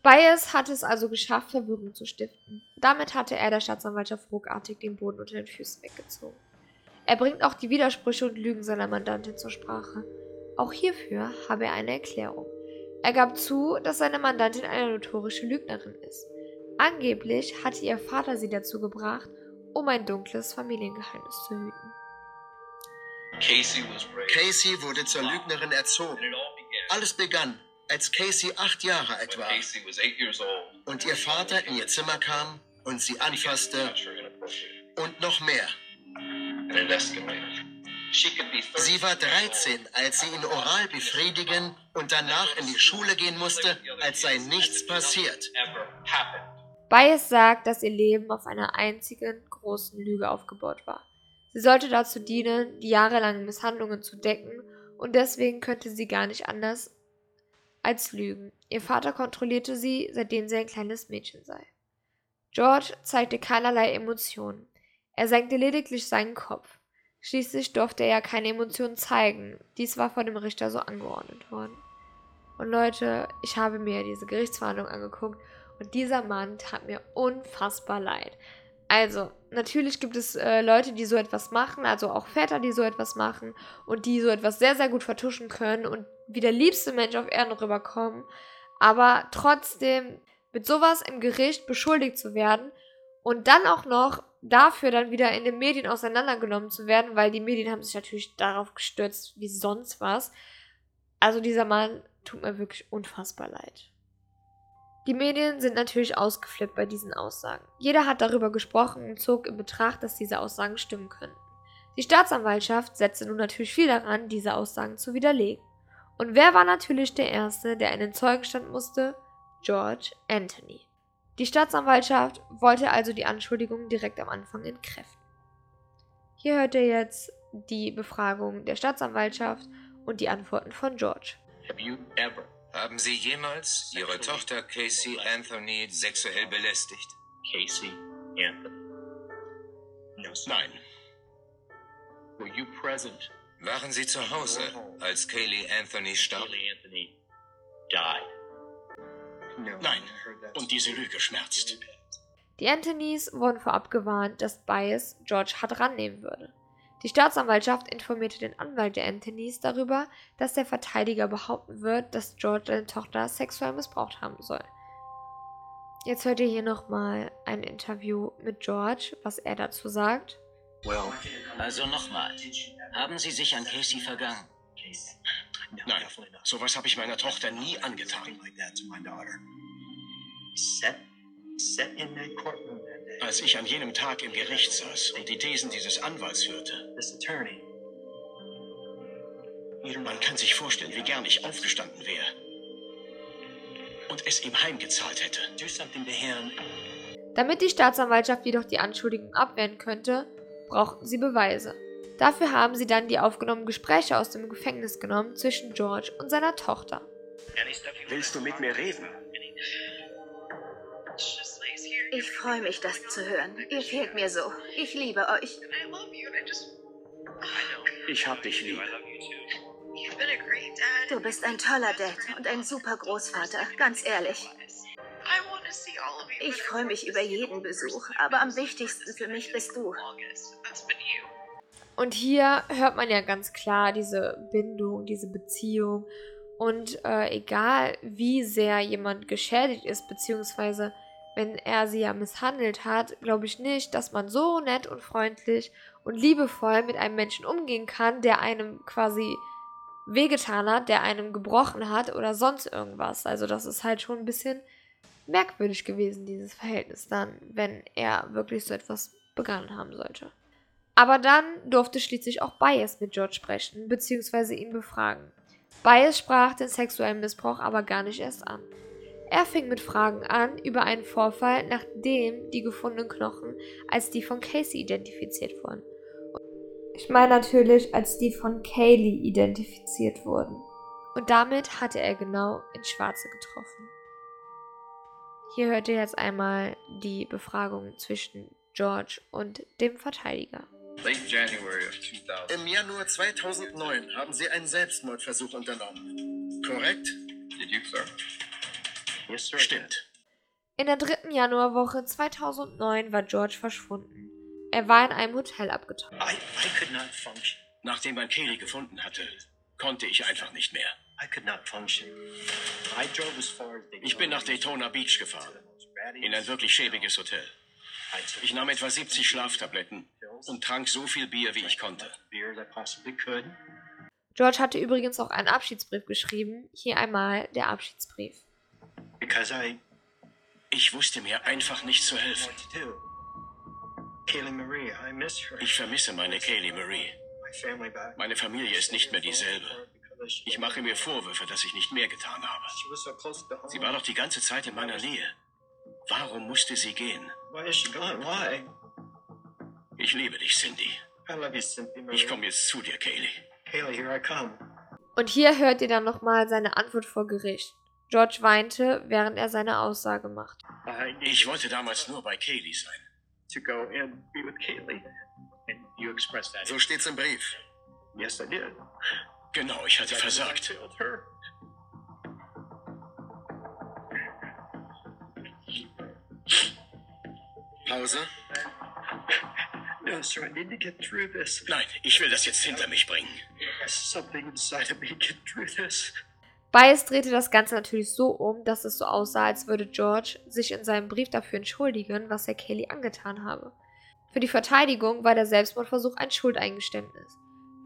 Bias hatte es also geschafft, Verwirrung zu stiften. Damit hatte er der Staatsanwaltschaft ruckartig den Boden unter den Füßen weggezogen. Er bringt auch die Widersprüche und Lügen seiner Mandantin zur Sprache. Auch hierfür habe er eine Erklärung. Er gab zu, dass seine Mandantin eine notorische Lügnerin ist. Angeblich hatte ihr Vater sie dazu gebracht, um ein dunkles Familiengeheimnis zu hüten. Casey wurde zur Lügnerin erzogen. Alles begann, als Casey acht Jahre alt war und ihr Vater in ihr Zimmer kam und sie anfasste und noch mehr. Sie war 13, als sie ihn oral befriedigen und danach in die Schule gehen musste, als sei nichts passiert. Bias sagt, dass ihr Leben auf einer einzigen großen Lüge aufgebaut war. Sie sollte dazu dienen, die jahrelangen Misshandlungen zu decken, und deswegen könnte sie gar nicht anders als lügen. Ihr Vater kontrollierte sie, seitdem sie ein kleines Mädchen sei. George zeigte keinerlei Emotionen. Er senkte lediglich seinen Kopf. Schließlich durfte er ja keine Emotionen zeigen. Dies war vor dem Richter so angeordnet worden. Und Leute, ich habe mir diese Gerichtsverhandlung angeguckt und dieser Mann tat mir unfassbar leid. Also, natürlich gibt es äh, Leute, die so etwas machen, also auch Väter, die so etwas machen und die so etwas sehr, sehr gut vertuschen können und wie der liebste Mensch auf Erden rüberkommen. Aber trotzdem mit sowas im Gericht beschuldigt zu werden und dann auch noch dafür dann wieder in den Medien auseinandergenommen zu werden, weil die Medien haben sich natürlich darauf gestürzt wie sonst was. Also dieser Mann tut mir wirklich unfassbar leid. Die Medien sind natürlich ausgeflippt bei diesen Aussagen. Jeder hat darüber gesprochen und zog in Betracht, dass diese Aussagen stimmen könnten. Die Staatsanwaltschaft setzte nun natürlich viel daran, diese Aussagen zu widerlegen. Und wer war natürlich der Erste, der einen Zeugenstand musste? George Anthony. Die Staatsanwaltschaft wollte also die Anschuldigungen direkt am Anfang entkräften. Hier hört ihr jetzt die Befragung der Staatsanwaltschaft und die Antworten von George. Haben Sie jemals Ihre Tochter Casey Anthony sexuell belästigt? Casey Anthony. Nein. Waren Sie zu Hause, als Kaylee Anthony starb? Nein. Und diese Lüge schmerzt. Die Anthonys wurden vorab gewarnt, dass Bias George hart rannehmen würde. Die Staatsanwaltschaft informierte den Anwalt der Anthonys darüber, dass der Verteidiger behaupten wird, dass George seine Tochter sexuell missbraucht haben soll. Jetzt hört ihr hier nochmal ein Interview mit George, was er dazu sagt. Well, also nochmal. Haben Sie sich an Casey vergangen? Nein, sowas habe ich meiner Tochter nie angetan. Als ich an jenem Tag im Gericht saß und die Thesen dieses Anwalts hörte, man kann sich vorstellen, wie gern ich aufgestanden wäre und es ihm heimgezahlt hätte. Damit die Staatsanwaltschaft jedoch die Anschuldigung abwehren könnte, brauchten sie Beweise. Dafür haben sie dann die aufgenommenen Gespräche aus dem Gefängnis genommen zwischen George und seiner Tochter. Willst du mit mir reden? Ich freue mich, das zu hören. Ihr fehlt mir so. Ich liebe euch. Ich hab dich lieb. You've been a great dad. Du bist ein toller Dad und ein super Großvater, ganz ehrlich. Ich freue mich über jeden Besuch, aber am wichtigsten für mich bist du. Und hier hört man ja ganz klar diese Bindung, diese Beziehung. Und äh, egal wie sehr jemand geschädigt ist, beziehungsweise wenn er sie ja misshandelt hat, glaube ich nicht, dass man so nett und freundlich und liebevoll mit einem Menschen umgehen kann, der einem quasi wehgetan hat, der einem gebrochen hat oder sonst irgendwas. Also das ist halt schon ein bisschen merkwürdig gewesen, dieses Verhältnis dann, wenn er wirklich so etwas begangen haben sollte. Aber dann durfte schließlich auch Bias mit George sprechen, beziehungsweise ihn befragen. Bias sprach den sexuellen Missbrauch aber gar nicht erst an. Er fing mit Fragen an über einen Vorfall, nachdem die gefundenen Knochen als die von Casey identifiziert wurden. Ich meine natürlich, als die von Kaylee identifiziert wurden. Und damit hatte er genau ins Schwarze getroffen. Hier hört ihr jetzt einmal die Befragung zwischen George und dem Verteidiger. Late January of 2000. Im Januar 2009 haben Sie einen Selbstmordversuch unternommen. Korrekt? Did you, sir? Yes, sir. Stimmt. In der dritten Januarwoche 2009 war George verschwunden. Er war in einem Hotel abgetaucht. I, I could not function. Nachdem man Kelly gefunden hatte, konnte ich einfach nicht mehr. I could not function. I drove as far as Daytona Ich bin nach Daytona Beach gefahren, in ein wirklich schäbiges Hotel. Ich nahm etwa 70 Schlaftabletten und trank so viel Bier, wie ich konnte. George hatte übrigens auch einen Abschiedsbrief geschrieben. Hier einmal der Abschiedsbrief. Ich wusste mir einfach nicht zu helfen. Ich vermisse meine Kaylee Marie. My family back. Meine Familie ist nicht mehr dieselbe. Ich mache mir Vorwürfe, dass ich nicht mehr getan habe. Sie war doch die ganze Zeit in meiner Nähe. Warum musste sie gehen? Why is she gone? Why? Ich liebe dich, Cindy. I love you, Cynthia Marie. Ich komme jetzt zu dir, Kaylee. Kaylee, here I come. Und hier hört ihr dann nochmal seine Antwort vor Gericht. George weinte, während er seine Aussage macht. Ich wollte damals nur bei Kaylee sein. to go and be with Kaylee. And you expressed that. So steht's im Brief. Yes, I did. Genau, ich hatte I versagt. This. Nein, ich will das jetzt hinter mich bringen. Something inside of me get through this. Bias drehte das Ganze natürlich so um, dass es so aussah, als würde George sich in seinem Brief dafür entschuldigen, was er Kaylee angetan habe. Für die Verteidigung war der Selbstmordversuch ein Schuldeingeständnis.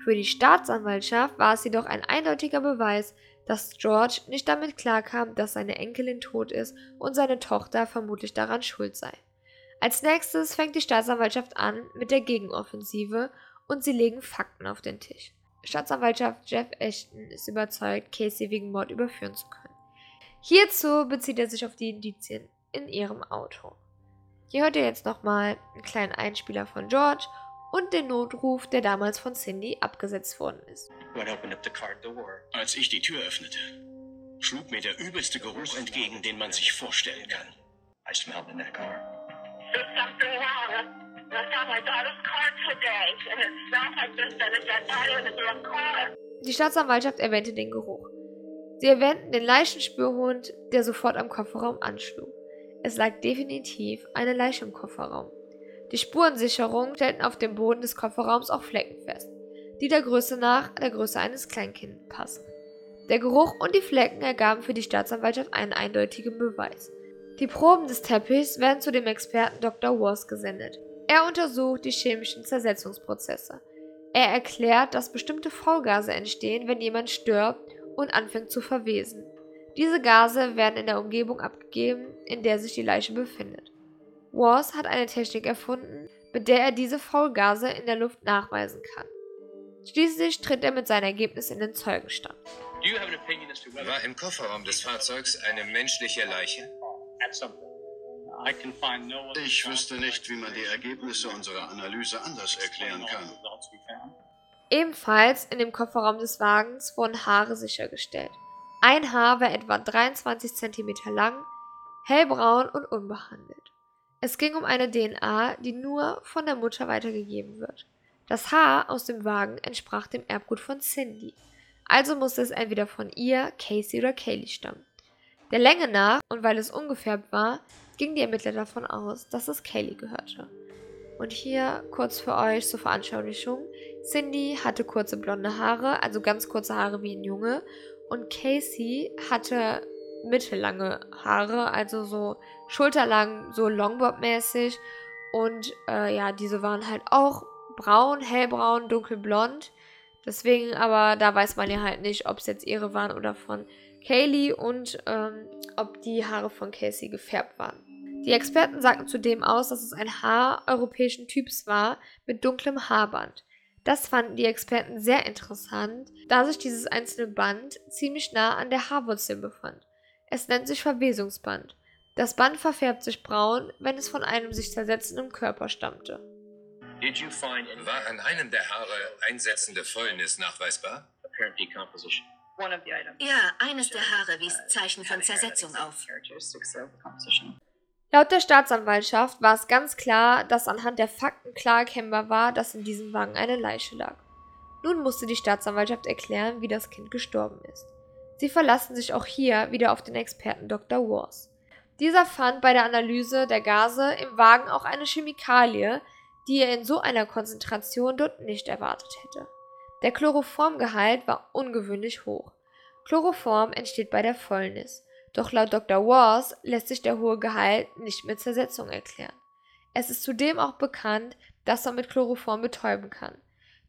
Für die Staatsanwaltschaft war es jedoch ein eindeutiger Beweis, dass George nicht damit klarkam, dass seine Enkelin tot ist und seine Tochter vermutlich daran schuld sei. Als nächstes fängt die Staatsanwaltschaft an mit der Gegenoffensive und sie legen Fakten auf den Tisch. Staatsanwaltschaft Jeff Ashton ist überzeugt, Casey wegen Mord überführen zu können. Hierzu bezieht er sich auf die Indizien in ihrem Auto. Hier hört ihr jetzt nochmal einen kleinen Einspieler von George und den Notruf, der damals von Cindy abgesetzt worden ist. When I opened up the car door, Als ich die Tür öffnete, schlug mir der übelste Geruch entgegen, den man sich vorstellen kann. I smelled in that car. Something wrong. I found my daughter's car today, and it smells like there's been a dead body in the car. Die Staatsanwaltschaft erwähnte den Geruch. Sie erwähnten den Leichenspürhund, der sofort am Kofferraum anschlug. Es lag definitiv eine Leiche im Kofferraum. Die Spurensicherungen stellten auf dem Boden des Kofferraums auch Flecken fest, die der Größe nach der Größe eines Kleinkindes passen. Der Geruch und die Flecken ergaben für die Staatsanwaltschaft einen eindeutigen Beweis. Die Proben des Teppichs werden zu dem Experten Dr. Wars gesendet. Er untersucht die chemischen Zersetzungsprozesse. Er erklärt, dass bestimmte Faulgase entstehen, wenn jemand stirbt und anfängt zu verwesen. Diese Gase werden in der Umgebung abgegeben, in der sich die Leiche befindet. Wars hat eine Technik erfunden, mit der er diese Faulgase in der Luft nachweisen kann. Schließlich tritt er mit seinen Ergebnissen in den Zeugenstand. War im Kofferraum des Fahrzeugs eine menschliche Leiche? Ich wüsste nicht, wie man die Ergebnisse unserer Analyse anders erklären kann. Ebenfalls in dem Kofferraum des Wagens wurden Haare sichergestellt. Ein Haar war etwa 23 cm lang, hellbraun und unbehandelt. Es ging um eine DNA, die nur von der Mutter weitergegeben wird. Das Haar aus dem Wagen entsprach dem Erbgut von Cindy, also musste es entweder von ihr, Casey oder Kaylee stammen. Der Länge nach und weil es ungefärbt war, gingen die Ermittler davon aus, dass es Kaylee gehörte. Und hier kurz für euch zur Veranschaulichung. Cindy hatte kurze blonde Haare, also ganz kurze Haare wie ein Junge. Und Casey hatte mittellange Haare, also so schulterlang, so Longbob-mäßig. Und äh, ja, diese waren halt auch braun, hellbraun, dunkelblond. Deswegen aber, da weiß man ja halt nicht, ob es jetzt ihre waren oder von Kaylee und ähm, ob die Haare von Casey gefärbt waren. Die Experten sagten zudem aus, dass es ein Haar europäischen Typs war mit dunklem Haarband. Das fanden die Experten sehr interessant, da sich dieses einzelne Band ziemlich nah an der Haarwurzel befand. Es nennt sich Verwesungsband. Das Band verfärbt sich braun, wenn es von einem sich zersetzenden Körper stammte. War an einem der Haare einsetzende Fäulnis nachweisbar? Ja, eines der Haare wies Zeichen von Zersetzung auf. Laut der Staatsanwaltschaft war es ganz klar, dass anhand der Fakten klar erkennbar war, dass in diesem Wagen eine Leiche lag. Nun musste die Staatsanwaltschaft erklären, wie das Kind gestorben ist. Sie verlassen sich auch hier wieder auf den Experten Dr. Wars. Dieser fand bei der Analyse der Gase im Wagen auch eine Chemikalie, die er in so einer Konzentration dort nicht erwartet hätte. Der Chloroformgehalt war ungewöhnlich hoch. Chloroform entsteht bei der Fäulnis. Doch laut Dr. Wars lässt sich der hohe Gehalt nicht mit Zersetzung erklären. Es ist zudem auch bekannt, dass man mit Chloroform betäuben kann.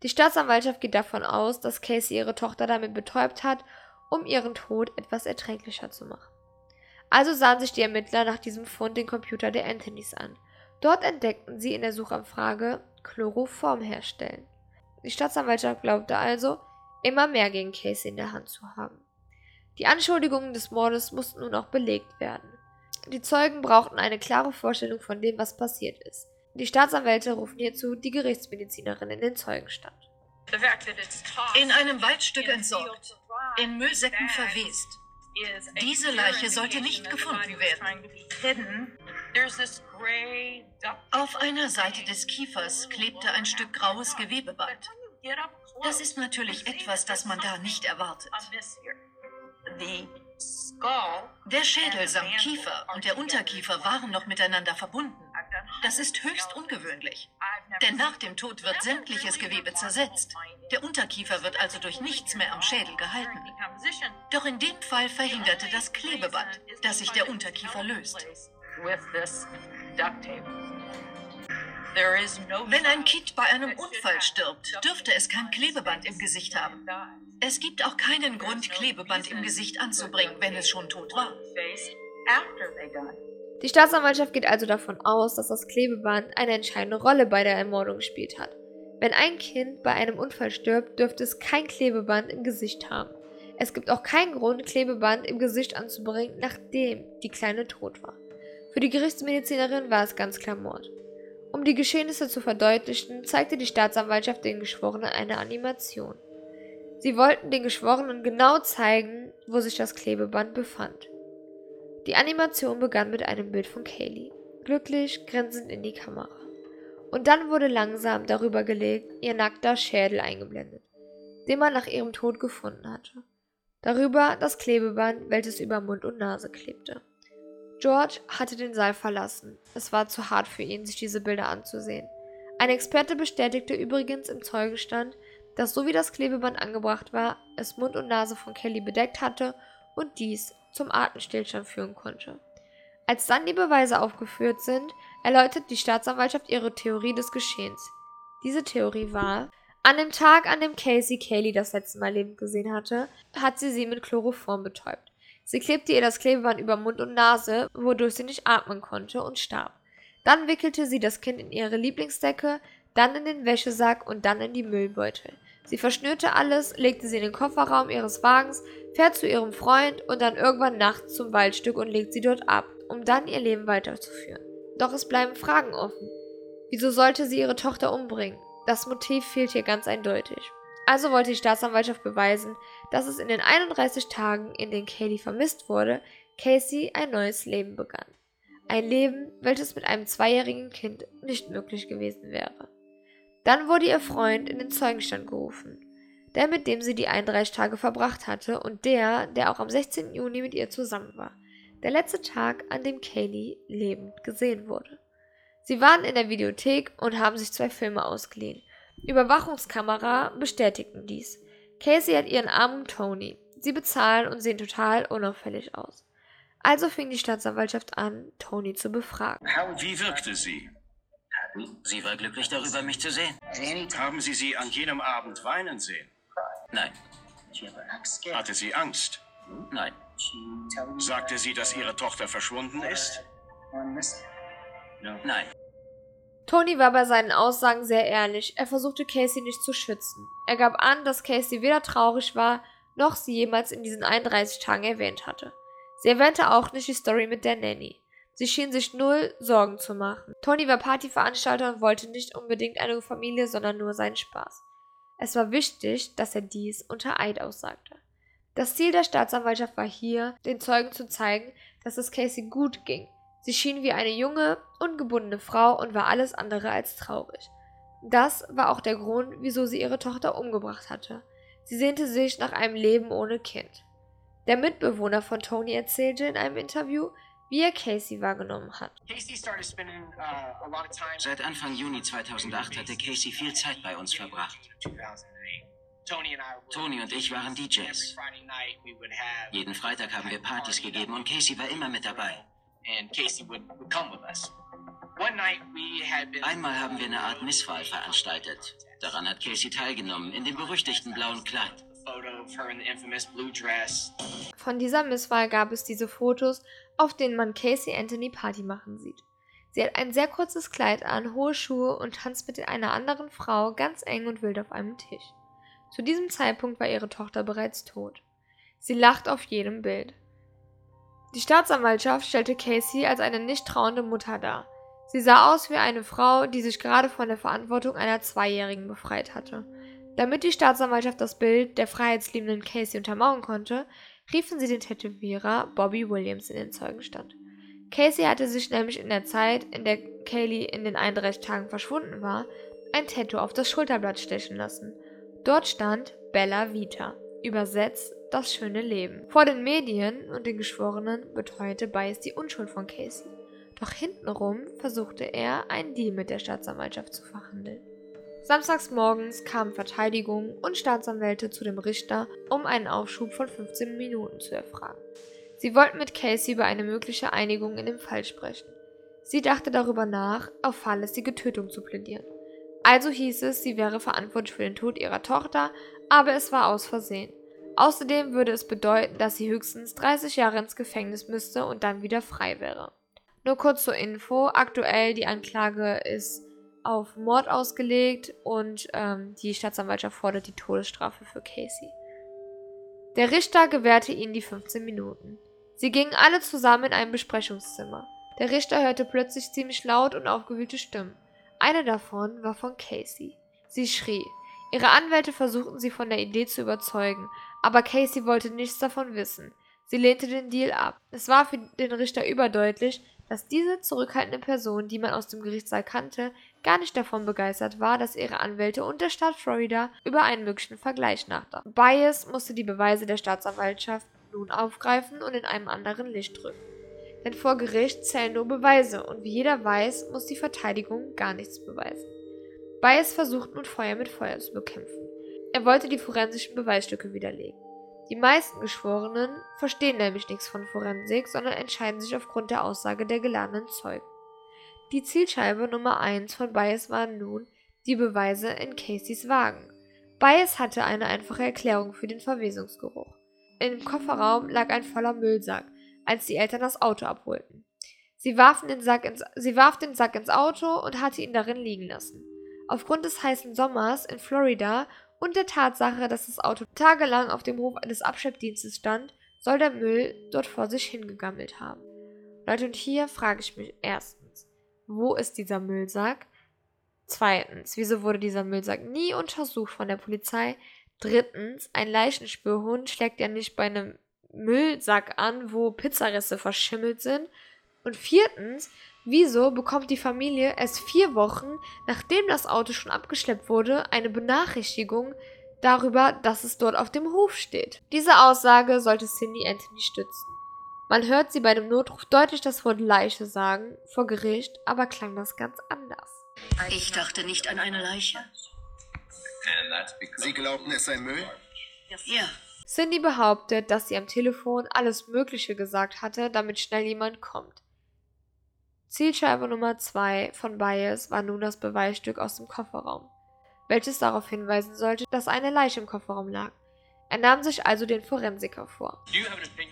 Die Staatsanwaltschaft geht davon aus, dass Casey ihre Tochter damit betäubt hat, um ihren Tod etwas erträglicher zu machen. Also sahen sich die Ermittler nach diesem Fund den Computer der Anthonys an. Dort entdeckten sie in der Suchanfrage Chloroform herstellen. Die Staatsanwaltschaft glaubte also, immer mehr gegen Casey in der Hand zu haben. Die Anschuldigungen des Mordes mussten nun auch belegt werden. Die Zeugen brauchten eine klare Vorstellung von dem, was passiert ist. Die Staatsanwälte rufen hierzu die Gerichtsmedizinerin in den Zeugenstand. In einem Waldstück entsorgt, in Müllsäcken verwest. Diese Leiche sollte nicht gefunden werden. Auf einer Seite des Kiefers klebte ein Stück graues Gewebeband. Das ist natürlich etwas, das man da nicht erwartet. Der Schädel samt Kiefer und der Unterkiefer waren noch miteinander verbunden. Das ist höchst ungewöhnlich. Denn nach dem Tod wird sämtliches Gewebe zersetzt. Der Unterkiefer wird also durch nichts mehr am Schädel gehalten. Doch in dem Fall verhinderte das Klebeband, dass sich der Unterkiefer löst. Wenn ein Kind bei einem Unfall stirbt, dürfte es kein Klebeband im Gesicht haben. Es gibt auch keinen Grund, Klebeband im Gesicht anzubringen, wenn es schon tot war. Die Staatsanwaltschaft geht also davon aus, dass das Klebeband eine entscheidende Rolle bei der Ermordung gespielt hat. Wenn ein Kind bei einem Unfall stirbt, dürfte es kein Klebeband im Gesicht haben. Es gibt auch keinen Grund, Klebeband im Gesicht anzubringen, nachdem die Kleine tot war. Für die Gerichtsmedizinerin war es ganz klar Mord. Um die Geschehnisse zu verdeutlichen, zeigte die Staatsanwaltschaft den Geschworenen eine Animation. Sie wollten den Geschworenen genau zeigen, wo sich das Klebeband befand. Die Animation begann mit einem Bild von Kaylee, glücklich grinsend in die Kamera. Und dann wurde langsam darüber gelegt ihr nackter Schädel eingeblendet, den man nach ihrem Tod gefunden hatte. Darüber das Klebeband, welches über Mund und Nase klebte. George hatte den Saal verlassen. Es war zu hart für ihn, sich diese Bilder anzusehen. Ein Experte bestätigte übrigens im Zeugenstand, dass so wie das Klebeband angebracht war, es Mund und Nase von Kelly bedeckt hatte und dies zum Atemstillstand führen konnte. Als dann die Beweise aufgeführt sind, erläutert die Staatsanwaltschaft ihre Theorie des Geschehens. Diese Theorie war, an dem Tag, an dem Casey Kaylee das letzte Mal lebend gesehen hatte, hat sie sie mit Chloroform betäubt. Sie klebte ihr das Klebeband über Mund und Nase, wodurch sie nicht atmen konnte und starb. Dann wickelte sie das Kind in ihre Lieblingsdecke, dann in den Wäschesack und dann in die Müllbeutel. Sie verschnürte alles, legte sie in den Kofferraum ihres Wagens, fährt zu ihrem Freund und dann irgendwann nachts zum Waldstück und legt sie dort ab, um dann ihr Leben weiterzuführen. Doch es bleiben Fragen offen. Wieso sollte sie ihre Tochter umbringen? Das Motiv fehlt hier ganz eindeutig. Also wollte die Staatsanwaltschaft beweisen, dass es in den 31 Tagen, in denen Kaylee vermisst wurde, Casey ein neues Leben begann. Ein Leben, welches mit einem zweijährigen Kind nicht möglich gewesen wäre. Dann wurde ihr Freund in den Zeugenstand gerufen, der mit dem sie die 31 Tage verbracht hatte und der, der auch am 16. Juni mit ihr zusammen war. Der letzte Tag, an dem Kaylee lebend gesehen wurde. Sie waren in der Videothek und haben sich zwei Filme ausgeliehen. Überwachungskamera bestätigten dies. Casey hat ihren armen Tony. Sie bezahlen und sehen total unauffällig aus. Also fing die Staatsanwaltschaft an, Tony zu befragen. Wie wirkte sie? Sie war glücklich darüber, mich zu sehen. Haben Sie sie an jenem Abend weinen sehen? Nein, Hatte sie Angst? nein, Sagte sie, dass ihre Tochter verschwunden ist? nein. Tony war bei seinen Aussagen sehr ehrlich. Er versuchte Casey nicht zu schützen. Er gab an, dass Casey weder traurig war, noch sie jemals in diesen 31 Tagen erwähnt hatte. Sie erwähnte auch nicht die Story mit der Nanny. Sie schien sich null Sorgen zu machen. Tony war Partyveranstalter und wollte nicht unbedingt eine Familie, sondern nur seinen Spaß. Es war wichtig, dass er dies unter Eid aussagte. Das Ziel der Staatsanwaltschaft war hier, den Zeugen zu zeigen, dass es Casey gut ging. Sie schien wie eine junge, ungebundene Frau und war alles andere als traurig. Das war auch der Grund, wieso sie ihre Tochter umgebracht hatte. Sie sehnte sich nach einem Leben ohne Kind. Der Mitbewohner von Tony erzählte in einem Interview, wie er Casey wahrgenommen hat. Seit Anfang Juni 2008 hatte Casey viel Zeit bei uns verbracht. Tony und ich waren DJs. Jeden Freitag haben wir Partys gegeben und Casey war immer mit dabei. Einmal haben wir eine Art Misswahl veranstaltet. Daran hat Casey teilgenommen, in dem berüchtigten blauen Kleid. Von dieser Misswahl gab es diese Fotos, auf denen man Casey Anthony Party machen sieht. Sie hat ein sehr kurzes Kleid an, hohe Schuhe und tanzt mit einer anderen Frau ganz eng und wild auf einem Tisch. Zu diesem Zeitpunkt war ihre Tochter bereits tot. Sie lacht auf jedem Bild. Die Staatsanwaltschaft stellte Casey als eine nicht trauende Mutter dar. Sie sah aus wie eine Frau, die sich gerade von der Verantwortung einer Zweijährigen befreit hatte. Damit die Staatsanwaltschaft das Bild der freiheitsliebenden Casey untermauern konnte, riefen sie den Tätowierer Bobby Williams in den Zeugenstand. Casey hatte sich nämlich in der Zeit, in der Kaylee in den 31 Tagen verschwunden war, ein Tattoo auf das Schulterblatt stechen lassen. Dort stand Bella Vita, übersetzt das schöne Leben. Vor den Medien und den Geschworenen beteuerte Bias die Unschuld von Casey. Doch hintenrum versuchte er, einen Deal mit der Staatsanwaltschaft zu verhandeln. Samstags morgens kamen Verteidigung und Staatsanwälte zu dem Richter, um einen Aufschub von 15 Minuten zu erfragen. Sie wollten mit Casey über eine mögliche Einigung in dem Fall sprechen. Sie dachte darüber nach, auf fahrlässige Tötung zu plädieren. Also hieß es, sie wäre verantwortlich für den Tod ihrer Tochter, aber es war aus Versehen. Außerdem würde es bedeuten, dass sie höchstens 30 Jahre ins Gefängnis müsste und dann wieder frei wäre. Nur kurz zur Info, aktuell die Anklage ist auf Mord ausgelegt und ähm, die Staatsanwaltschaft fordert die Todesstrafe für Casey. Der Richter gewährte ihnen die 15 Minuten. Sie gingen alle zusammen in ein Besprechungszimmer. Der Richter hörte plötzlich ziemlich laut und aufgewühlte Stimmen. Eine davon war von Casey. Sie schrie. Ihre Anwälte versuchten sie von der Idee zu überzeugen, aber Casey wollte nichts davon wissen. Sie lehnte den Deal ab. Es war für den Richter überdeutlich, dass diese zurückhaltende Person, die man aus dem Gerichtssaal kannte, gar nicht davon begeistert war, dass ihre Anwälte und der Staat Florida über einen möglichen Vergleich nachdachten. Bias musste die Beweise der Staatsanwaltschaft nun aufgreifen und in einem anderen Licht rücken. denn vor Gericht zählen nur Beweise und wie jeder weiß, muss die Verteidigung gar nichts beweisen. Bias versucht nun Feuer mit Feuer zu bekämpfen. Er wollte die forensischen Beweisstücke widerlegen. Die meisten Geschworenen verstehen nämlich nichts von Forensik, sondern entscheiden sich aufgrund der Aussage der geladenen Zeugen. Die Zielscheibe Nummer 1 von Bias waren nun die Beweise in Caseys Wagen. Bias hatte eine einfache Erklärung für den Verwesungsgeruch. Im Kofferraum lag ein voller Müllsack, als die Eltern das Auto abholten. Sie, warfen den Sack ins, sie warf den Sack ins Auto und hatte ihn darin liegen lassen. Aufgrund des heißen Sommers in Florida und der Tatsache, dass das Auto tagelang auf dem Hof eines Abschleppdienstes stand, soll der Müll dort vor sich hingegammelt haben. Leute, und hier frage ich mich erstens, wo ist dieser Müllsack? Zweitens, wieso wurde dieser Müllsack nie untersucht von der Polizei? Drittens, ein Leichenspürhund schlägt ja nicht bei einem Müllsack an, wo Pizzareste verschimmelt sind. Und viertens, Wieso bekommt die Familie erst vier Wochen, nachdem das Auto schon abgeschleppt wurde, eine Benachrichtigung darüber, dass es dort auf dem Hof steht? Diese Aussage sollte Cindy Anthony stützen. Man hört sie bei dem Notruf deutlich das Wort Leiche sagen, vor Gericht aber klang das ganz anders. Ich dachte nicht an eine Leiche. Sie glaubten, es sei Müll? Ja. Cindy behauptet, dass sie am Telefon alles Mögliche gesagt hatte, damit schnell jemand kommt. Zielscheibe Nummer 2 von Bias war nun das Beweisstück aus dem Kofferraum, welches darauf hinweisen sollte, dass eine Leiche im Kofferraum lag. Er nahm sich also den Forensiker vor.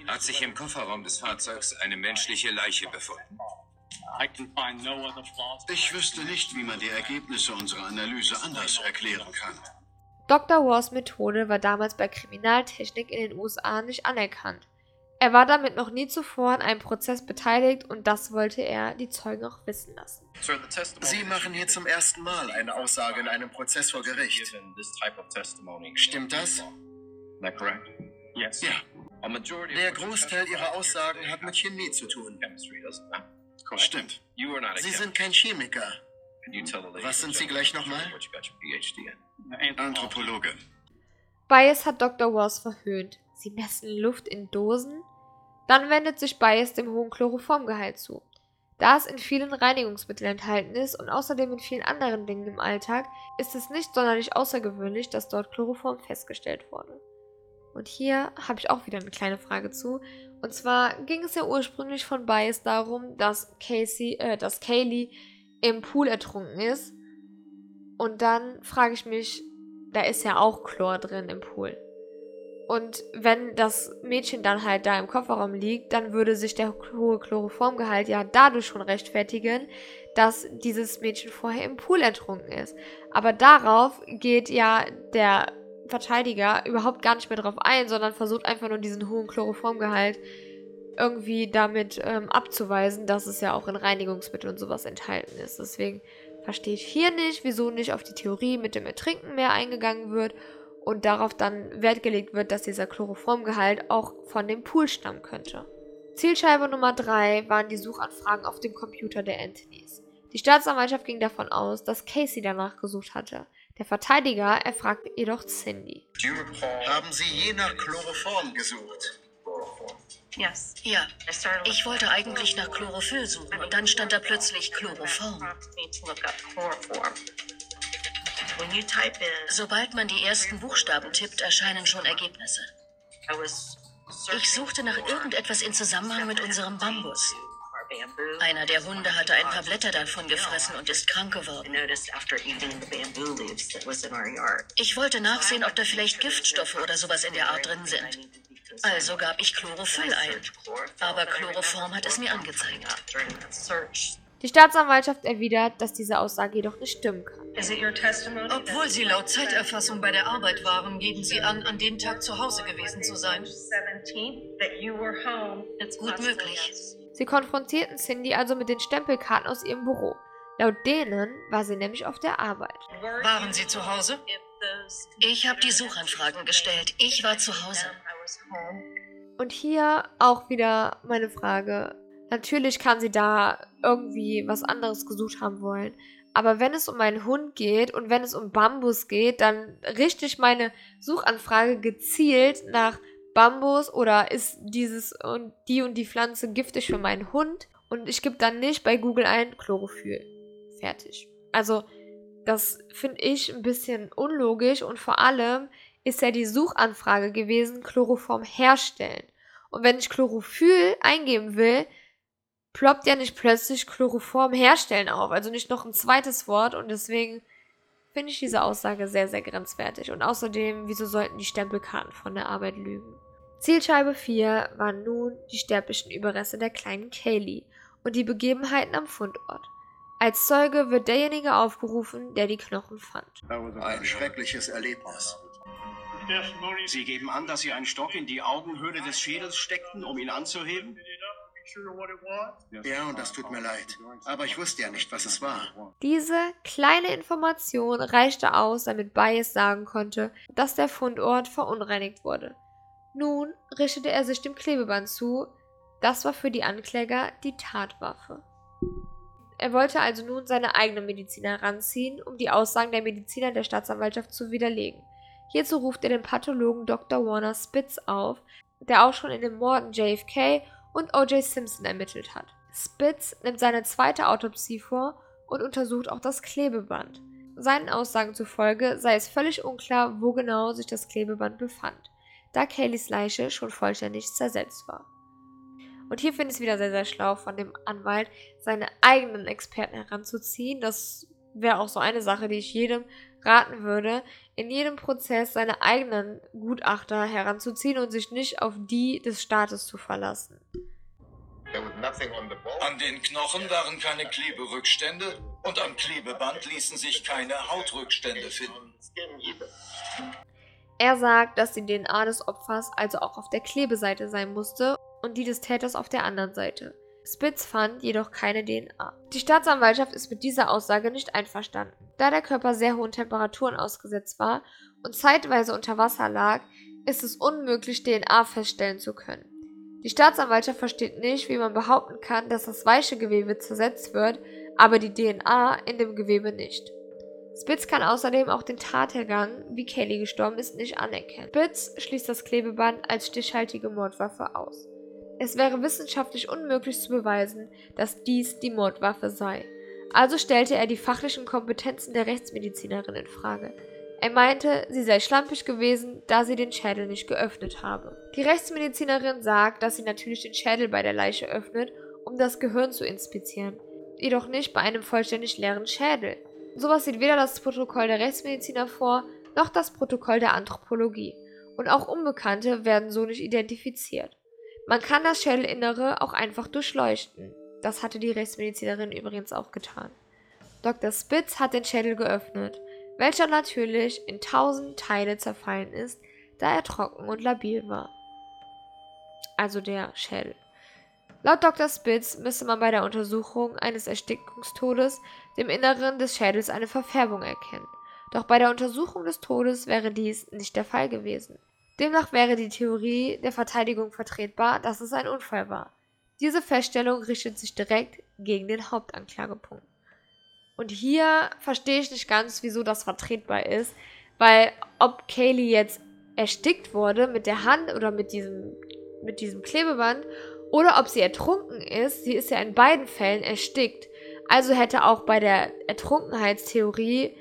Hat sich im Kofferraum des Fahrzeugs eine menschliche Leiche befunden? Ich wüsste nicht, wie man die Ergebnisse unserer Analyse anders erklären kann. Dr. Wars Methode war damals bei Kriminaltechnik in den USA nicht anerkannt. Er war damit noch nie zuvor an einem Prozess beteiligt und das wollte er die Zeugen auch wissen lassen. Sie machen hier zum ersten Mal eine Aussage in einem Prozess vor Gericht. Stimmt das? Ja. Der Großteil Ihrer Aussagen hat mit Chemie zu tun. Stimmt. Sie sind kein Chemiker. Was sind Sie gleich nochmal? Anthropologe. Bias hat Dr. Wars verhöhnt. Sie messen Luft in Dosen? Dann wendet sich Bias dem hohen Chloroformgehalt zu. Da es in vielen Reinigungsmitteln enthalten ist und außerdem in vielen anderen Dingen im Alltag, ist es nicht sonderlich außergewöhnlich, dass dort Chloroform festgestellt wurde. Und hier habe ich auch wieder eine kleine Frage zu. Und zwar ging es ja ursprünglich von Bias darum, dass Casey, äh, dass Kaylee im Pool ertrunken ist. Und dann frage ich mich, da ist ja auch Chlor drin im Pool. Und wenn das Mädchen dann halt da im Kofferraum liegt, dann würde sich der hohe Chloroformgehalt ja dadurch schon rechtfertigen, dass dieses Mädchen vorher im Pool ertrunken ist. Aber darauf geht ja der Verteidiger überhaupt gar nicht mehr drauf ein, sondern versucht einfach nur diesen hohen Chloroformgehalt irgendwie damit ähm, abzuweisen, dass es ja auch in Reinigungsmitteln und sowas enthalten ist. Deswegen verstehe ich hier nicht, wieso nicht auf die Theorie mit dem Ertrinken mehr eingegangen wird und darauf dann Wert gelegt wird, dass dieser Chloroformgehalt auch von dem Pool stammen könnte. Zielscheibe Nummer 3 waren die Suchanfragen auf dem Computer der Anthonys. Die Staatsanwaltschaft ging davon aus, dass Casey danach gesucht hatte. Der Verteidiger erfragte jedoch Cindy. Haben Sie je nach Chloroform gesucht? Yes. Ja. Ich wollte eigentlich nach Chlorophyll suchen und dann stand da plötzlich Chloroform. Sobald man die ersten Buchstaben tippt, erscheinen schon Ergebnisse. Ich suchte nach irgendetwas in Zusammenhang mit unserem Bambus. Einer der Hunde hatte ein paar Blätter davon gefressen und ist krank geworden. Ich wollte nachsehen, ob da vielleicht Giftstoffe oder sowas in der Art drin sind. Also gab ich Chlorophyll ein. Aber Chloroform hat es mir angezeigt. Die Staatsanwaltschaft erwidert, dass diese Aussage jedoch nicht stimmen kann. Obwohl Sie laut Zeiterfassung bei der Arbeit waren, geben Sie an, an dem Tag zu Hause gewesen zu sein. Gut möglich. Sie konfrontierten Cindy also mit den Stempelkarten aus ihrem Büro. Laut denen war sie nämlich auf der Arbeit. Waren Sie zu Hause? Ich habe die Suchanfragen gestellt. Ich war zu Hause. Und hier auch wieder meine Frage. Natürlich kann sie da irgendwie was anderes gesucht haben wollen. Aber wenn es um einen Hund geht und wenn es um Bambus geht, dann richte ich meine Suchanfrage gezielt nach Bambus oder ist dieses und die und die Pflanze giftig für meinen Hund und ich gebe dann nicht bei Google ein Chlorophyll. Fertig. Also, das finde ich ein bisschen unlogisch und vor allem ist ja die Suchanfrage gewesen, Chloroform herstellen. Und wenn ich Chlorophyll eingeben will, ploppt ja nicht plötzlich Chloroform herstellen auf. Also nicht noch ein zweites Wort und deswegen finde ich diese Aussage sehr, sehr grenzwertig. Und außerdem, wieso sollten die Stempelkarten von der Arbeit lügen? Zielscheibe 4 waren nun die sterblichen Überreste der kleinen Kaylee und die Begebenheiten am Fundort. Als Zeuge wird derjenige aufgerufen, der die Knochen fand. Ein schreckliches Erlebnis. Sie geben an, dass Sie einen Stock in die Augenhöhle des Schädels steckten, um ihn anzuheben? Ja, und das tut mir leid. Aber ich wusste ja nicht, was es war. Diese kleine Information reichte aus, damit Bias sagen konnte, dass der Fundort verunreinigt wurde. Nun richtete er sich dem Klebeband zu. Das war für die Ankläger die Tatwaffe. Er wollte also nun seine eigenen Mediziner heranziehen, um die Aussagen der Mediziner der Staatsanwaltschaft zu widerlegen. Hierzu ruft er den Pathologen Dr. Warner Spitz auf, der auch schon in den Morden JFK und O.J. Simpson ermittelt hat. Spitz nimmt seine zweite Autopsie vor und untersucht auch das Klebeband. Seinen Aussagen zufolge sei es völlig unklar, wo genau sich das Klebeband befand, da Kayleys Leiche schon vollständig zersetzt war. Und hier finde ich es wieder sehr, sehr schlau von dem Anwalt, seine eigenen Experten heranzuziehen. Das wäre auch so eine Sache, die ich jedem raten würde, in jedem Prozess seine eigenen Gutachter heranzuziehen und sich nicht auf die des Staates zu verlassen. An den Knochen waren keine Kleberückstände und am Klebeband ließen sich keine Hautrückstände finden. Er sagt, dass die DNA des Opfers also auch auf der Klebeseite sein musste und die des Täters auf der anderen Seite. Spitz fand jedoch keine DNA. Die Staatsanwaltschaft ist mit dieser Aussage nicht einverstanden. Da der Körper sehr hohen Temperaturen ausgesetzt war und zeitweise unter Wasser lag, ist es unmöglich, DNA feststellen zu können. Die Staatsanwaltschaft versteht nicht, wie man behaupten kann, dass das weiche Gewebe zersetzt wird, aber die DNA in dem Gewebe nicht. Spitz kann außerdem auch den Tathergang, wie Kelly gestorben ist, nicht anerkennen. Spitz schließt das Klebeband als stichhaltige Mordwaffe aus. Es wäre wissenschaftlich unmöglich zu beweisen, dass dies die Mordwaffe sei. Also stellte er die fachlichen Kompetenzen der Rechtsmedizinerin in Frage. Er meinte, sie sei schlampig gewesen, da sie den Schädel nicht geöffnet habe. Die Rechtsmedizinerin sagt, dass sie natürlich den Schädel bei der Leiche öffnet, um das Gehirn zu inspizieren, jedoch nicht bei einem vollständig leeren Schädel. Sowas sieht weder das Protokoll der Rechtsmediziner vor, noch das Protokoll der Anthropologie. Und auch Unbekannte werden so nicht identifiziert. Man kann das Schädelinnere auch einfach durchleuchten. Das hatte die Rechtsmedizinerin übrigens auch getan. Dr. Spitz hat den Schädel geöffnet, welcher natürlich in tausend Teile zerfallen ist, da er trocken und labil war. Also der Schädel. Laut Dr. Spitz müsse man bei der Untersuchung eines Erstickungstodes dem Inneren des Schädels eine Verfärbung erkennen. Doch bei der Untersuchung des Todes wäre dies nicht der Fall gewesen. Demnach wäre die Theorie der Verteidigung vertretbar, dass es ein Unfall war. Diese Feststellung richtet sich direkt gegen den Hauptanklagepunkt. Und hier verstehe ich nicht ganz, wieso das vertretbar ist, weil ob Kaylee jetzt erstickt wurde mit der Hand oder mit diesem, mit diesem Klebeband oder ob sie ertrunken ist, sie ist ja in beiden Fällen erstickt. Also hätte auch bei der Ertrunkenheitstheorie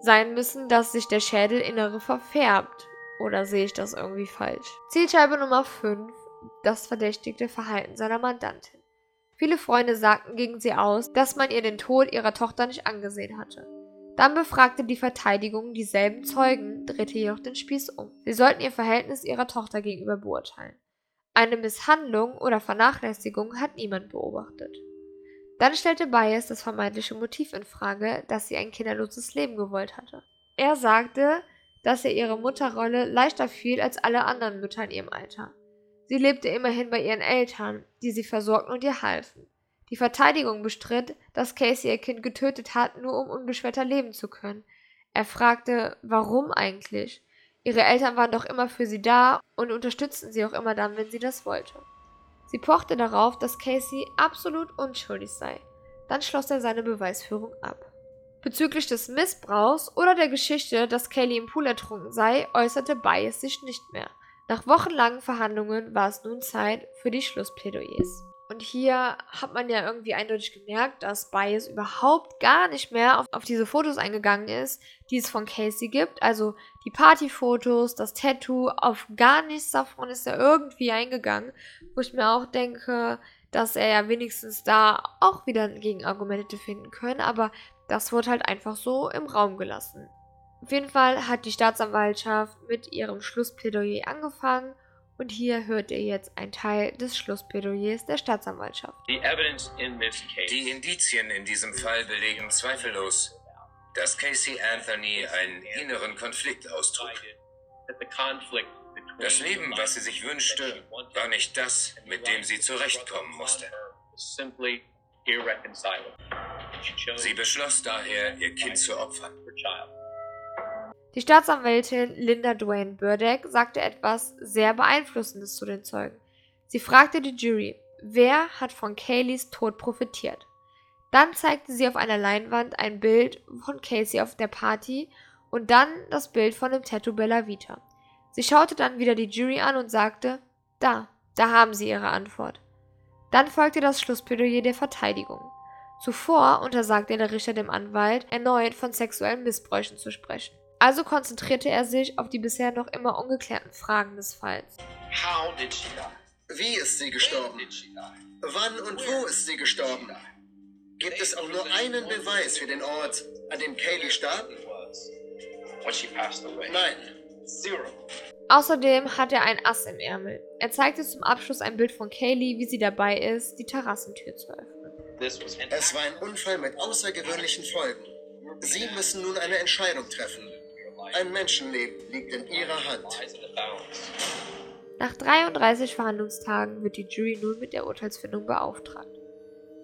sein müssen, dass sich der Schädelinnere verfärbt. Oder sehe ich das irgendwie falsch? Zielscheibe Nummer 5. Das verdächtigte Verhalten seiner Mandantin. Viele Freunde sagten gegen sie aus, dass man ihr den Tod ihrer Tochter nicht angesehen hatte. Dann befragte die Verteidigung dieselben Zeugen, drehte jedoch den Spieß um. Sie sollten ihr Verhältnis ihrer Tochter gegenüber beurteilen. Eine Misshandlung oder Vernachlässigung hat niemand beobachtet. Dann stellte Bias das vermeintliche Motiv in Frage, dass sie ein kinderloses Leben gewollt hatte. Er sagte, dass ihr ihre Mutterrolle leichter fiel als alle anderen Mütter in ihrem Alter. Sie lebte immerhin bei ihren Eltern, die sie versorgten und ihr halfen. Die Verteidigung bestritt, dass Casey ihr Kind getötet hat, nur um unbeschwerter leben zu können. Er fragte, warum eigentlich? Ihre Eltern waren doch immer für sie da und unterstützten sie auch immer dann, wenn sie das wollte. Sie pochte darauf, dass Casey absolut unschuldig sei. Dann schloss er seine Beweisführung ab. Bezüglich des Missbrauchs oder der Geschichte, dass Kaylee im Pool ertrunken sei, äußerte Bias sich nicht mehr. Nach wochenlangen Verhandlungen war es nun Zeit für die Schlussplädoyers. Und hier hat man ja irgendwie eindeutig gemerkt, dass Bias überhaupt gar nicht mehr auf, auf, diese Fotos eingegangen ist, die es von Casey gibt. Also die Partyfotos, das Tattoo, auf gar nichts davon ist er irgendwie eingegangen. Wo ich mir auch denke, dass er ja wenigstens da auch wieder Gegenargumente finden können. Aber das wurde halt einfach so im Raum gelassen. Auf jeden Fall hat die Staatsanwaltschaft mit ihrem Schlussplädoyer angefangen und hier hört ihr jetzt ein Teil des Schlussplädoyers der Staatsanwaltschaft. Die Indizien in diesem Fall belegen zweifellos, dass Casey Anthony einen inneren Konflikt austrug. Das Leben, was sie sich wünschte, war nicht das, mit dem sie zurechtkommen musste. Sie beschloss daher, ihr Kind zu opfern. Die Staatsanwältin Linda Dwayne Burdeck sagte etwas sehr Beeinflussendes zu den Zeugen. Sie fragte die Jury, wer hat von Kayleys Tod profitiert? Dann zeigte sie auf einer Leinwand ein Bild von Casey auf der Party und dann das Bild von dem Tattoo Bella Vita. Sie schaute dann wieder die Jury an und sagte, da, da haben sie ihre Antwort. Dann folgte das Schlussplädoyer der Verteidigung. Zuvor untersagte der Richter dem Anwalt, erneut von sexuellen Missbräuchen zu sprechen. Also konzentrierte er sich auf die bisher noch immer ungeklärten Fragen des Falls. Wie ist sie gestorben? Wann und wo ist sie gestorben? Gibt es auch nur einen Beweis für den Ort, an dem Kaylee starb? Nein. Außerdem hat er ein Ass im Ärmel. Er zeigte zum Abschluss ein Bild von Kaylee, wie sie dabei ist, die Terrassentür zu öffnen. Es war ein Unfall mit außergewöhnlichen Folgen. Sie müssen nun eine Entscheidung treffen. Ein Menschenleben liegt in Ihrer Hand. Nach 33 Verhandlungstagen wird die Jury nun mit der Urteilsfindung beauftragt.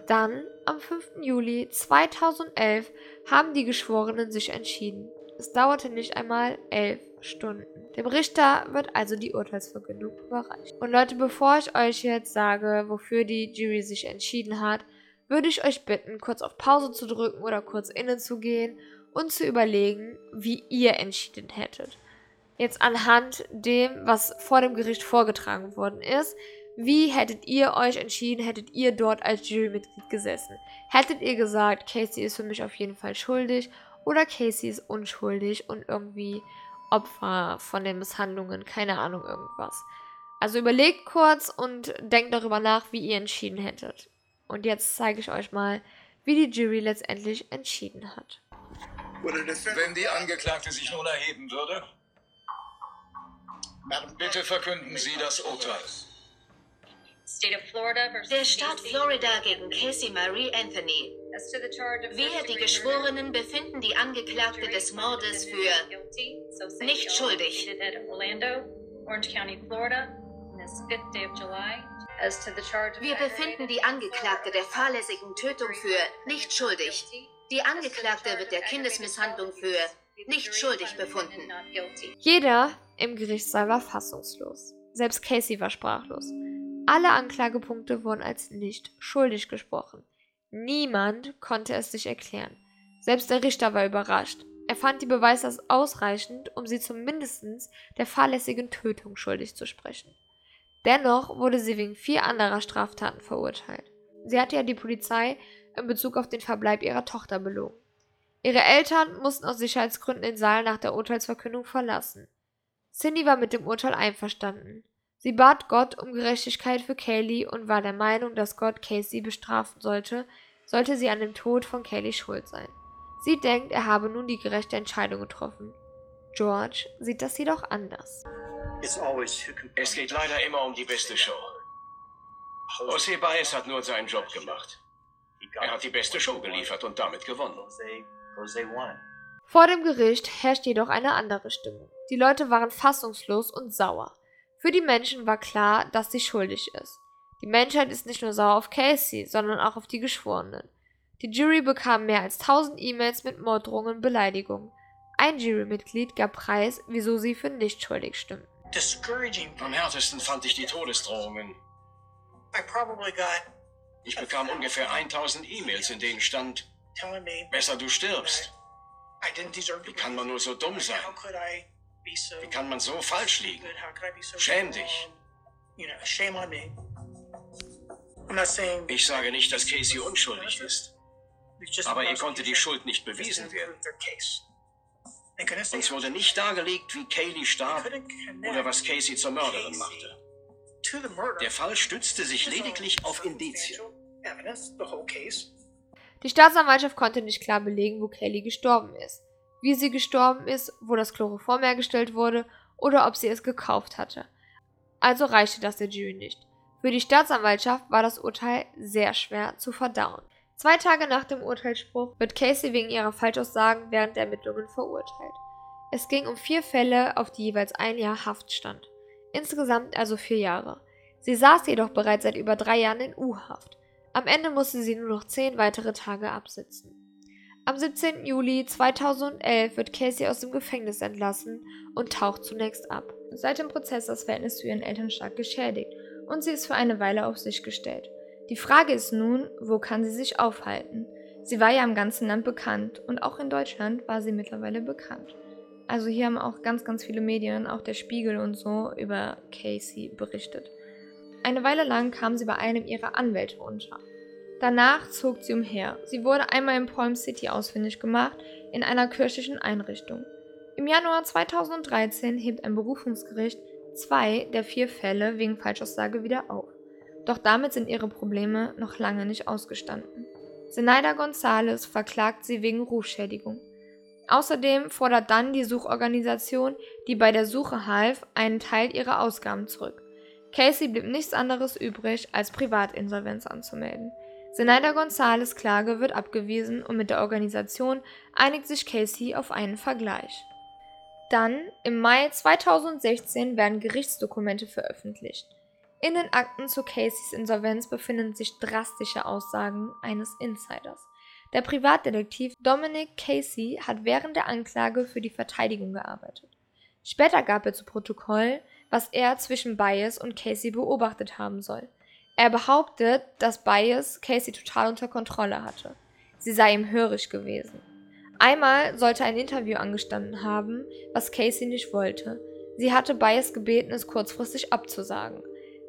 Dann, am 5. Juli 2011, haben die Geschworenen sich entschieden. Es dauerte nicht einmal elf Stunden. Dem Richter wird also die Urteilsverkündung überreicht. Und Leute, bevor ich euch jetzt sage, wofür die Jury sich entschieden hat, würde ich euch bitten, kurz auf Pause zu drücken oder kurz innen zu gehen und zu überlegen, wie ihr entschieden hättet. Jetzt anhand dem, was vor dem Gericht vorgetragen worden ist, wie hättet ihr euch entschieden, hättet ihr dort als Jurymitglied gesessen? Hättet ihr gesagt, Casey ist für mich auf jeden Fall schuldig oder Casey ist unschuldig und irgendwie Opfer von den Misshandlungen, keine Ahnung, irgendwas. Also überlegt kurz und denkt darüber nach, wie ihr entschieden hättet. Und jetzt zeige ich euch mal, wie die Jury letztendlich entschieden hat. Wenn die Angeklagte sich nun erheben würde, bitte verkünden Sie das Urteil. Der Staat Florida gegen Casey Marie Anthony. Wir, die Geschworenen, befinden die Angeklagte des Mordes für nicht schuldig. Wir befinden die Angeklagte der fahrlässigen Tötung für nicht schuldig. Die Angeklagte wird der Kindesmisshandlung für nicht schuldig befunden. Jeder im Gerichtssaal war fassungslos. Selbst Casey war sprachlos. Alle Anklagepunkte wurden als nicht schuldig gesprochen. Niemand konnte es sich erklären. Selbst der Richter war überrascht. Er fand die Beweise als ausreichend, um sie zumindest der fahrlässigen Tötung schuldig zu sprechen. Dennoch wurde sie wegen vier anderer Straftaten verurteilt. Sie hatte ja die Polizei in Bezug auf den Verbleib ihrer Tochter belogen. Ihre Eltern mussten aus Sicherheitsgründen den Saal nach der Urteilsverkündung verlassen. Cindy war mit dem Urteil einverstanden. Sie bat Gott um Gerechtigkeit für Kaylee und war der Meinung, dass Gott Casey bestrafen sollte, sollte sie an dem Tod von Kaylee schuld sein. Sie denkt, er habe nun die gerechte Entscheidung getroffen. George sieht das jedoch anders. Es geht leider immer um die beste Show. Jose Baez hat nur seinen Job gemacht. Er hat die beste Show geliefert und damit gewonnen. Vor dem Gericht herrscht jedoch eine andere Stimmung. Die Leute waren fassungslos und sauer. Für die Menschen war klar, dass sie schuldig ist. Die Menschheit ist nicht nur sauer auf Casey, sondern auch auf die Geschworenen. Die Jury bekam mehr als 1000 E-Mails mit Morddrohungen und Beleidigungen. Ein Jurymitglied gab preis, wieso sie für nicht schuldig stimmten. Am härtesten fand ich die Todesdrohungen. Ich bekam ungefähr 1000 E-Mails, in denen stand, besser du stirbst. Wie kann man nur so dumm sein? Wie kann man so falsch liegen? Schäm dich. Ich sage nicht, dass Casey unschuldig ist. Aber ihr konnte die Schuld nicht bewiesen werden. Uns wurde nicht dargelegt, wie Kaylee starb oder was Casey zur Mörderin machte. Der Fall stützte sich lediglich auf Indizien. Die Staatsanwaltschaft konnte nicht klar belegen, wo Kaylee gestorben ist, wie sie gestorben ist, wo das Chloroform hergestellt wurde oder ob sie es gekauft hatte. Also reichte das der Jury nicht. Für die Staatsanwaltschaft war das Urteil sehr schwer zu verdauen. Zwei Tage nach dem Urteilsspruch wird Casey wegen ihrer Falschaussagen während der Ermittlungen verurteilt. Es ging um vier Fälle, auf die jeweils ein Jahr Haft stand. Insgesamt also vier Jahre. Sie saß jedoch bereits seit über drei Jahren in U-Haft. Am Ende musste sie nur noch zehn weitere Tage absitzen. Am 17. Juli 2011 wird Casey aus dem Gefängnis entlassen und taucht zunächst ab. Seit dem Prozess das Verhältnis zu ihren Eltern stark geschädigt und sie ist für eine Weile auf sich gestellt. Die Frage ist nun, wo kann sie sich aufhalten? Sie war ja im ganzen Land bekannt und auch in Deutschland war sie mittlerweile bekannt. Also hier haben auch ganz, ganz viele Medien, auch der Spiegel und so, über Casey berichtet. Eine Weile lang kam sie bei einem ihrer Anwälte unter. Danach zog sie umher. Sie wurde einmal in Palm City ausfindig gemacht, in einer kirchlichen Einrichtung. Im Januar 2013 hebt ein Berufungsgericht zwei der vier Fälle wegen Falschaussage wieder auf. Doch damit sind ihre Probleme noch lange nicht ausgestanden. Zenaida Gonzalez verklagt sie wegen Rufschädigung. Außerdem fordert dann die Suchorganisation, die bei der Suche half, einen Teil ihrer Ausgaben zurück. Casey blieb nichts anderes übrig, als Privatinsolvenz anzumelden. Zenaida Gonzalez Klage wird abgewiesen und mit der Organisation einigt sich Casey auf einen Vergleich. Dann, im Mai 2016, werden Gerichtsdokumente veröffentlicht. In den Akten zu Caseys Insolvenz befinden sich drastische Aussagen eines Insiders. Der Privatdetektiv Dominic Casey hat während der Anklage für die Verteidigung gearbeitet. Später gab er zu Protokoll, was er zwischen Bias und Casey beobachtet haben soll. Er behauptet, dass Bias Casey total unter Kontrolle hatte. Sie sei ihm hörig gewesen. Einmal sollte ein Interview angestanden haben, was Casey nicht wollte. Sie hatte Bias gebeten, es kurzfristig abzusagen.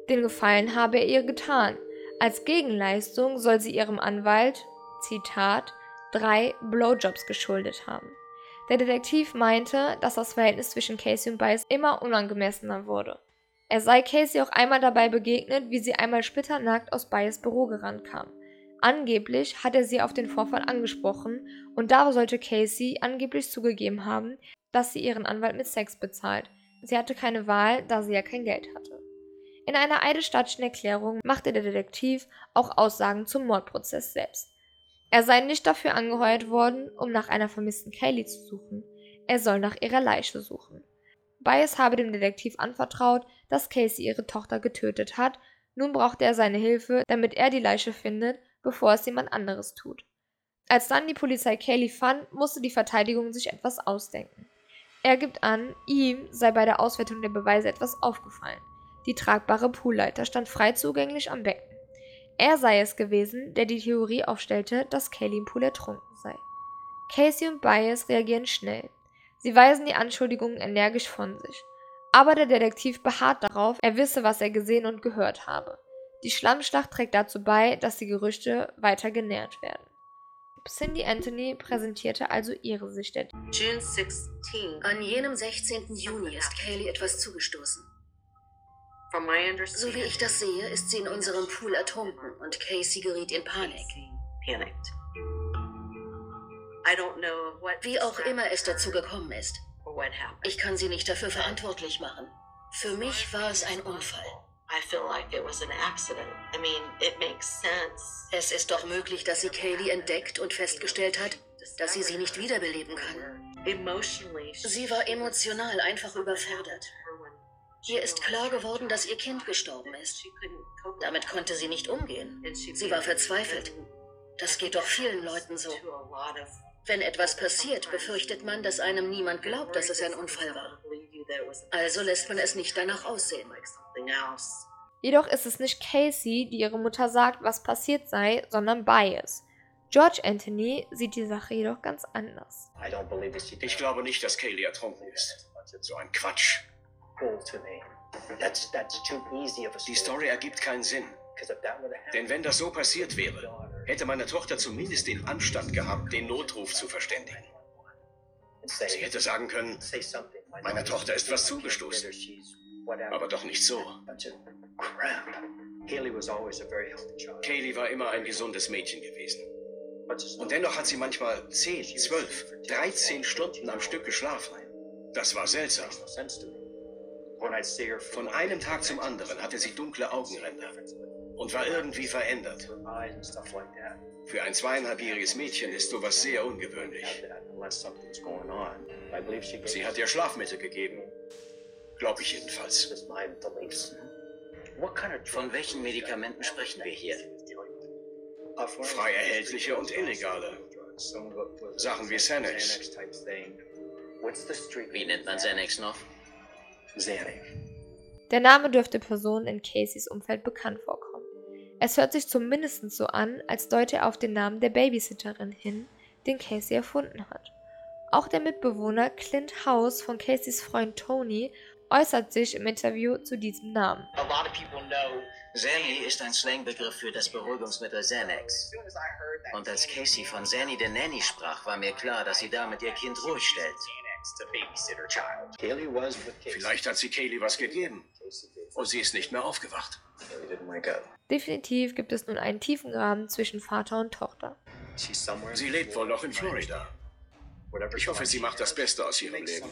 Den Gefallen habe er ihr getan. Als Gegenleistung soll sie ihrem Anwalt, Zitat, drei Blowjobs geschuldet haben. Der Detektiv meinte, dass das Verhältnis zwischen Casey und Bice immer unangemessener wurde. Er sei Casey auch einmal dabei begegnet, wie sie einmal splitternackt aus Bias Büro gerannt kam. Angeblich hat er sie auf den Vorfall angesprochen und da sollte Casey angeblich zugegeben haben, dass sie ihren Anwalt mit Sex bezahlt. Sie hatte keine Wahl, da sie ja kein Geld hatte. In einer eidesstattlichen Erklärung machte der Detektiv auch Aussagen zum Mordprozess selbst. Er sei nicht dafür angeheuert worden, um nach einer vermissten Kaylee zu suchen. Er soll nach ihrer Leiche suchen. Bias habe dem Detektiv anvertraut, dass Casey ihre Tochter getötet hat. Nun brauchte er seine Hilfe, damit er die Leiche findet, bevor es jemand anderes tut. Als dann die Polizei Kaylee fand, musste die Verteidigung sich etwas ausdenken. Er gibt an, ihm sei bei der Auswertung der Beweise etwas aufgefallen. Die tragbare Poolleiter stand frei zugänglich am Becken. Er sei es gewesen, der die Theorie aufstellte, dass Kaylee im Pool ertrunken sei. Casey und Bias reagieren schnell. Sie weisen die Anschuldigungen energisch von sich. Aber der Detektiv beharrt darauf, er wisse, was er gesehen und gehört habe. Die Schlammschlacht trägt dazu bei, dass die Gerüchte weiter genährt werden. Cindy Anthony präsentierte also ihre Sicht der June 16. An jenem 16. Juni ist Kaylee etwas zugestoßen. So wie ich das sehe, ist sie in unserem Pool ertrunken und Casey geriet in Panik. Wie auch immer es dazu gekommen ist. Ich kann sie nicht dafür verantwortlich machen. Für mich war es ein Unfall. Es ist doch möglich, dass sie Kaylee entdeckt und festgestellt hat, dass sie sie nicht wiederbeleben kann. Sie war emotional einfach überfordert. Ihr ist klar geworden, dass ihr Kind gestorben ist. Damit konnte sie nicht umgehen. Sie war verzweifelt. Das geht doch vielen Leuten so. Wenn etwas passiert, befürchtet man, dass einem niemand glaubt, dass es ein Unfall war. Also lässt man es nicht danach aussehen. Jedoch ist es nicht Casey, die ihre Mutter sagt, was passiert sei, sondern Bias. George Anthony sieht die Sache jedoch ganz anders. Ich glaube nicht, dass Kaylee ertrunken ist. So ein Quatsch. Die Story ergibt keinen Sinn. Denn wenn das so passiert wäre, hätte meine Tochter zumindest den Anstand gehabt, den Notruf zu verständigen. Sie hätte sagen können, meiner Tochter ist was zugestoßen. Aber doch nicht so. Kaylee war immer ein gesundes Mädchen gewesen. Und dennoch hat sie manchmal 10, 12, 13 Stunden am Stück geschlafen. Das war seltsam. Von einem Tag zum anderen hatte sie dunkle Augenränder und war irgendwie verändert. Für ein zweieinhalbjähriges Mädchen ist sowas sehr ungewöhnlich. Sie hat ihr Schlafmittel gegeben. Glaube ich jedenfalls. Von welchen Medikamenten sprechen wir hier? Frei erhältliche und illegale. Sachen wie Xanax. Wie nennt man Xanax noch? Der Name dürfte Personen in Caseys Umfeld bekannt vorkommen. Es hört sich zumindest so an, als deute er auf den Namen der Babysitterin hin, den Casey erfunden hat. Auch der Mitbewohner Clint House von Caseys Freund Tony äußert sich im Interview zu diesem Namen. Zanny ist ein Slangbegriff für das Beruhigungsmittel Xanax. Und als Casey von Zanny der Nanny sprach, war mir klar, dass sie damit ihr Kind ruhig stellt. Vielleicht hat sie Kaylee was gegeben. Und sie ist nicht mehr aufgewacht. Definitiv gibt es nun einen tiefen Graben zwischen Vater und Tochter. Sie lebt wohl noch in Florida. Ich hoffe, sie macht das Beste aus ihrem Leben.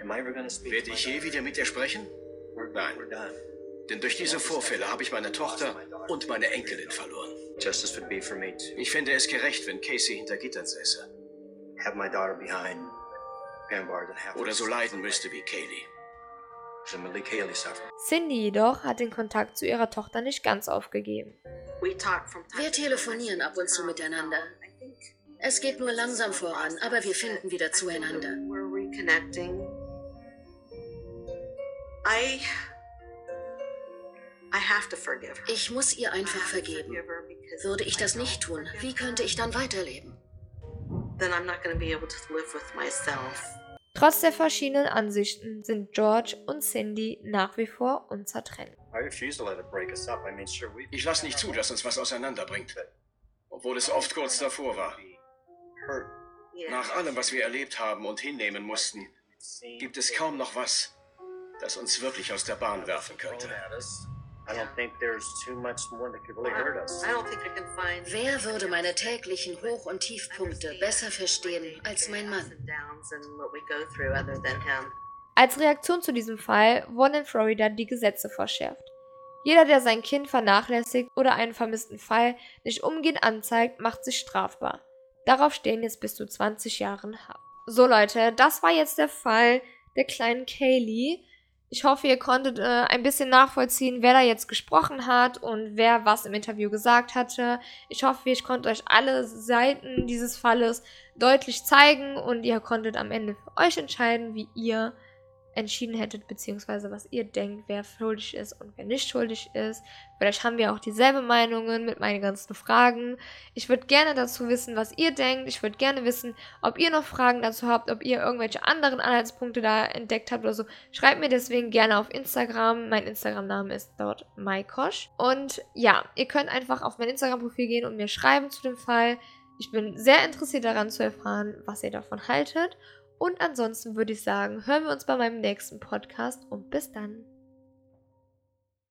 Werde ich je wieder mit ihr sprechen? Nein. Denn durch diese Vorfälle habe ich meine Tochter und meine Enkelin verloren. Ich finde es gerecht, wenn Casey hinter Gittern säße. Oder so leiden müsste wie Kaylee. Cindy jedoch hat den Kontakt zu ihrer Tochter nicht ganz aufgegeben. Wir telefonieren ab und zu miteinander. Es geht nur langsam voran, aber wir finden wieder zueinander. Ich muss ihr einfach vergeben. Würde ich das nicht tun, wie könnte ich dann weiterleben? Trotz der verschiedenen Ansichten sind George und Cindy nach wie vor unzertrennlich. Ich lasse nicht zu, dass uns was auseinanderbringt. Obwohl es oft kurz davor war. Nach allem, was wir erlebt haben und hinnehmen mussten, gibt es kaum noch was, das uns wirklich aus der Bahn werfen könnte. Wer würde meine täglichen Hoch- und Tiefpunkte besser verstehen als mein Mann? Als Reaktion zu diesem Fall wurden in Florida die Gesetze verschärft. Jeder, der sein Kind vernachlässigt oder einen vermissten Fall nicht umgehend anzeigt, macht sich strafbar. Darauf stehen jetzt bis zu 20 Jahren Haft. So Leute, das war jetzt der Fall der kleinen Kaylee. Ich hoffe, ihr konntet äh, ein bisschen nachvollziehen, wer da jetzt gesprochen hat und wer was im Interview gesagt hatte. Ich hoffe, ich konnte euch alle Seiten dieses Falles deutlich zeigen und ihr konntet am Ende für euch entscheiden, wie ihr entschieden hättet, beziehungsweise was ihr denkt, wer schuldig ist und wer nicht schuldig ist. Vielleicht haben wir auch dieselbe Meinungen mit meinen ganzen Fragen. Ich würde gerne dazu wissen, was ihr denkt. Ich würde gerne wissen, ob ihr noch Fragen dazu habt, ob ihr irgendwelche anderen Anhaltspunkte da entdeckt habt oder so. Schreibt mir deswegen gerne auf Instagram. Mein Instagram-Name ist dort Maikosch. Und ja, ihr könnt einfach auf mein Instagram-Profil gehen und mir schreiben zu dem Fall. Ich bin sehr interessiert daran zu erfahren, was ihr davon haltet. Und ansonsten würde ich sagen, hören wir uns bei meinem nächsten Podcast und bis dann.